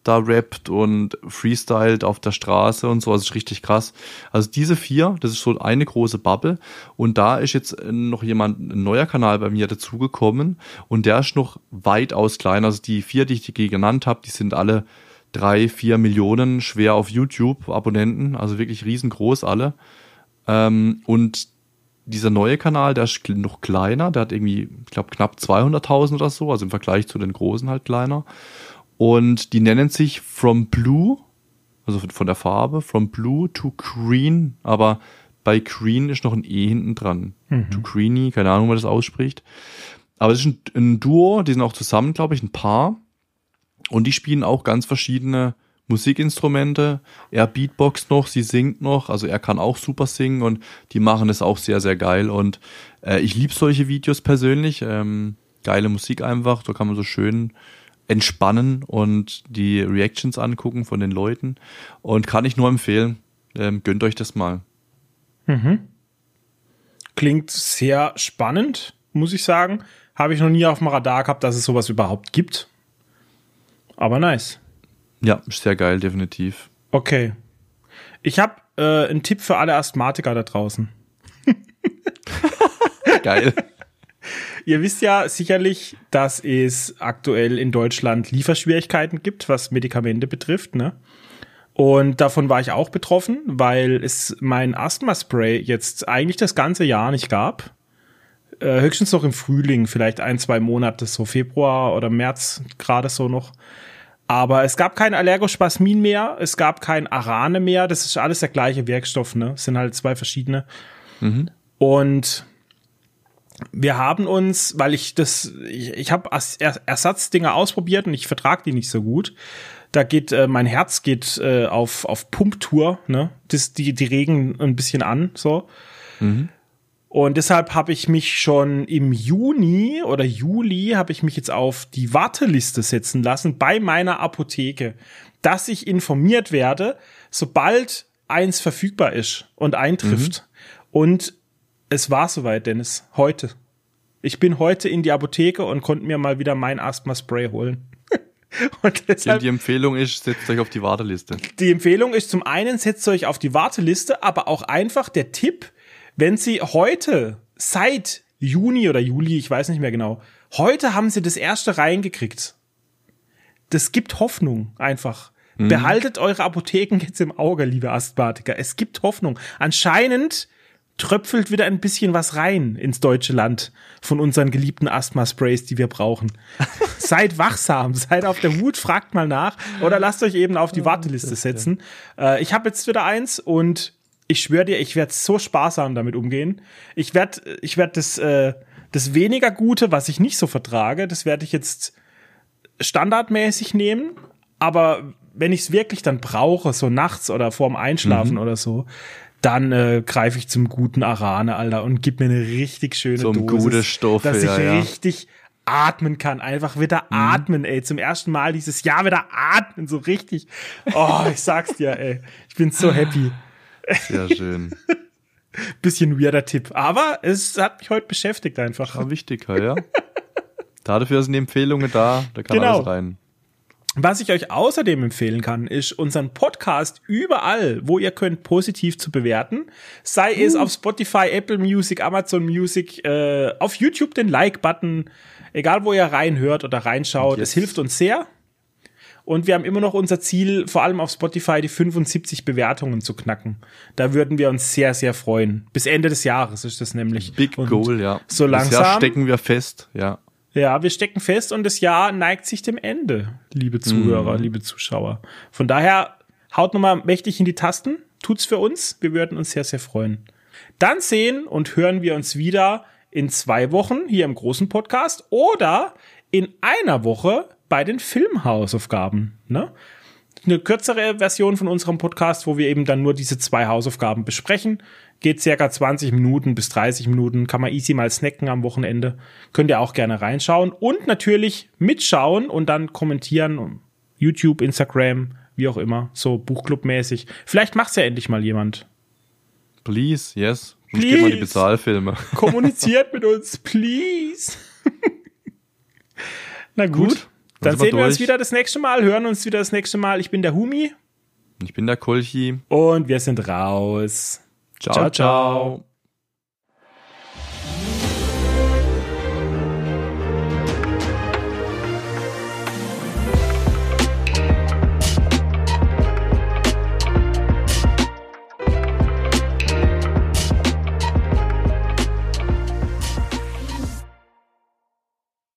Speaker 2: da rappt und freestylt auf der Straße und so. Das ist richtig krass. Also diese vier, das ist so eine große Bubble. Und da ist jetzt noch jemand, ein neuer Kanal bei mir dazugekommen und der ist noch weitaus kleiner. Also die vier, die ich dir genannt habe, die sind alle drei, vier Millionen schwer auf YouTube Abonnenten. Also wirklich riesengroß alle. Ähm, und dieser neue Kanal, der ist noch kleiner, der hat irgendwie, ich glaube, knapp 200.000 oder so, also im Vergleich zu den großen halt kleiner. Und die nennen sich From Blue, also von der Farbe, From Blue to Green, aber bei Green ist noch ein E hinten dran. Mhm. To Greeny, keine Ahnung, wie man das ausspricht. Aber es ist ein, ein Duo, die sind auch zusammen, glaube ich, ein Paar. Und die spielen auch ganz verschiedene Musikinstrumente. Er beatboxt noch, sie singt noch, also er kann auch super singen und die machen es auch sehr, sehr geil. Und äh, ich liebe solche Videos persönlich. Ähm, geile Musik einfach, da kann man so schön entspannen und die Reactions angucken von den Leuten. Und kann ich nur empfehlen, ähm, gönnt euch das mal.
Speaker 1: Mhm. Klingt sehr spannend, muss ich sagen. Habe ich noch nie auf dem Radar gehabt, dass es sowas überhaupt gibt. Aber nice.
Speaker 2: Ja, sehr geil, definitiv.
Speaker 1: Okay. Ich habe äh, einen Tipp für alle Asthmatiker da draußen. [LAUGHS]
Speaker 2: geil.
Speaker 1: Ihr wisst ja sicherlich, dass es aktuell in Deutschland Lieferschwierigkeiten gibt, was Medikamente betrifft, ne? Und davon war ich auch betroffen, weil es mein Asthma-Spray jetzt eigentlich das ganze Jahr nicht gab. Äh, höchstens noch im Frühling, vielleicht ein, zwei Monate, so Februar oder März gerade so noch. Aber es gab kein Allergospasmin mehr, es gab kein Arane mehr, das ist alles der gleiche Wirkstoff, ne? Es sind halt zwei verschiedene. Mhm. Und wir haben uns, weil ich das, ich, ich habe Ersatzdinger ausprobiert und ich vertrag die nicht so gut. Da geht äh, mein Herz geht äh, auf auf Pumptour, ne? Das die die regen ein bisschen an so. Mhm. Und deshalb habe ich mich schon im Juni oder Juli habe ich mich jetzt auf die Warteliste setzen lassen bei meiner Apotheke, dass ich informiert werde, sobald eins verfügbar ist und eintrifft. Mhm. Und es war soweit, Dennis. Heute. Ich bin heute in die Apotheke und konnte mir mal wieder mein Asthma-Spray holen. [LAUGHS]
Speaker 2: und deshalb, die Empfehlung ist, setzt euch auf die Warteliste.
Speaker 1: Die Empfehlung ist zum einen, setzt euch auf die Warteliste, aber auch einfach der Tipp, wenn Sie heute seit Juni oder Juli, ich weiß nicht mehr genau, heute haben Sie das erste reingekriegt. Das gibt Hoffnung einfach. Mhm. Behaltet eure Apotheken jetzt im Auge, liebe Asthmatiker. Es gibt Hoffnung. Anscheinend tröpfelt wieder ein bisschen was rein ins deutsche Land von unseren geliebten Asthma-Sprays, die wir brauchen. [LAUGHS] seid wachsam, seid auf der Hut, fragt mal nach oder lasst euch eben auf die Warteliste setzen. Äh, ich habe jetzt wieder eins und ich schwöre dir, ich werde so sparsam damit umgehen. Ich werde ich werd das, äh, das weniger Gute, was ich nicht so vertrage, das werde ich jetzt standardmäßig nehmen. Aber wenn ich es wirklich dann brauche, so nachts oder vorm Einschlafen mhm. oder so, dann äh, greife ich zum guten Arane, Alter, und gib mir eine richtig schöne
Speaker 2: Zum Dosis, gute Stoffe,
Speaker 1: dass ich
Speaker 2: ja,
Speaker 1: richtig atmen kann, einfach wieder mhm. atmen, ey, zum ersten Mal dieses Jahr wieder atmen, so richtig. Oh, ich sag's dir, ey, ich bin so happy.
Speaker 2: Sehr schön. [LAUGHS]
Speaker 1: Bisschen weirder Tipp, aber es hat mich heute beschäftigt einfach.
Speaker 2: War wichtig, ja. Dafür sind die Empfehlungen da, da kann genau. alles rein.
Speaker 1: Was ich euch außerdem empfehlen kann, ist unseren Podcast überall, wo ihr könnt, positiv zu bewerten. Sei uh. es auf Spotify, Apple Music, Amazon Music, äh, auf YouTube den Like-Button, egal wo ihr reinhört oder reinschaut. Es hilft uns sehr. Und wir haben immer noch unser Ziel, vor allem auf Spotify, die 75 Bewertungen zu knacken. Da würden wir uns sehr, sehr freuen. Bis Ende des Jahres ist das nämlich.
Speaker 2: Big
Speaker 1: Und
Speaker 2: Goal, ja.
Speaker 1: So langsam. Jahr
Speaker 2: stecken wir fest, ja.
Speaker 1: Ja, wir stecken fest und das Jahr neigt sich dem Ende, liebe Zuhörer, mm. liebe Zuschauer. Von daher haut nochmal mächtig in die Tasten, tut's für uns. Wir würden uns sehr, sehr freuen. Dann sehen und hören wir uns wieder in zwei Wochen hier im großen Podcast oder in einer Woche bei den Filmhausaufgaben. Ne? eine kürzere Version von unserem Podcast, wo wir eben dann nur diese zwei Hausaufgaben besprechen. Geht circa 20 Minuten bis 30 Minuten, kann man easy mal snacken am Wochenende. Könnt ihr auch gerne reinschauen und natürlich mitschauen und dann kommentieren. YouTube, Instagram, wie auch immer, so Buchclub-mäßig. Vielleicht macht's ja endlich mal jemand.
Speaker 2: Please, yes.
Speaker 1: Please.
Speaker 2: Please. mal die Bezahlfilme. [LAUGHS]
Speaker 1: Kommuniziert mit uns, please. Na gut.
Speaker 2: Gut,
Speaker 1: Dann
Speaker 2: wir
Speaker 1: sehen wir uns wieder das nächste Mal, hören uns wieder das nächste Mal. Ich bin der Humi
Speaker 2: Ich bin der Kolchi.
Speaker 1: und wir sind raus. Ciao.
Speaker 2: Ciao,
Speaker 1: ciao.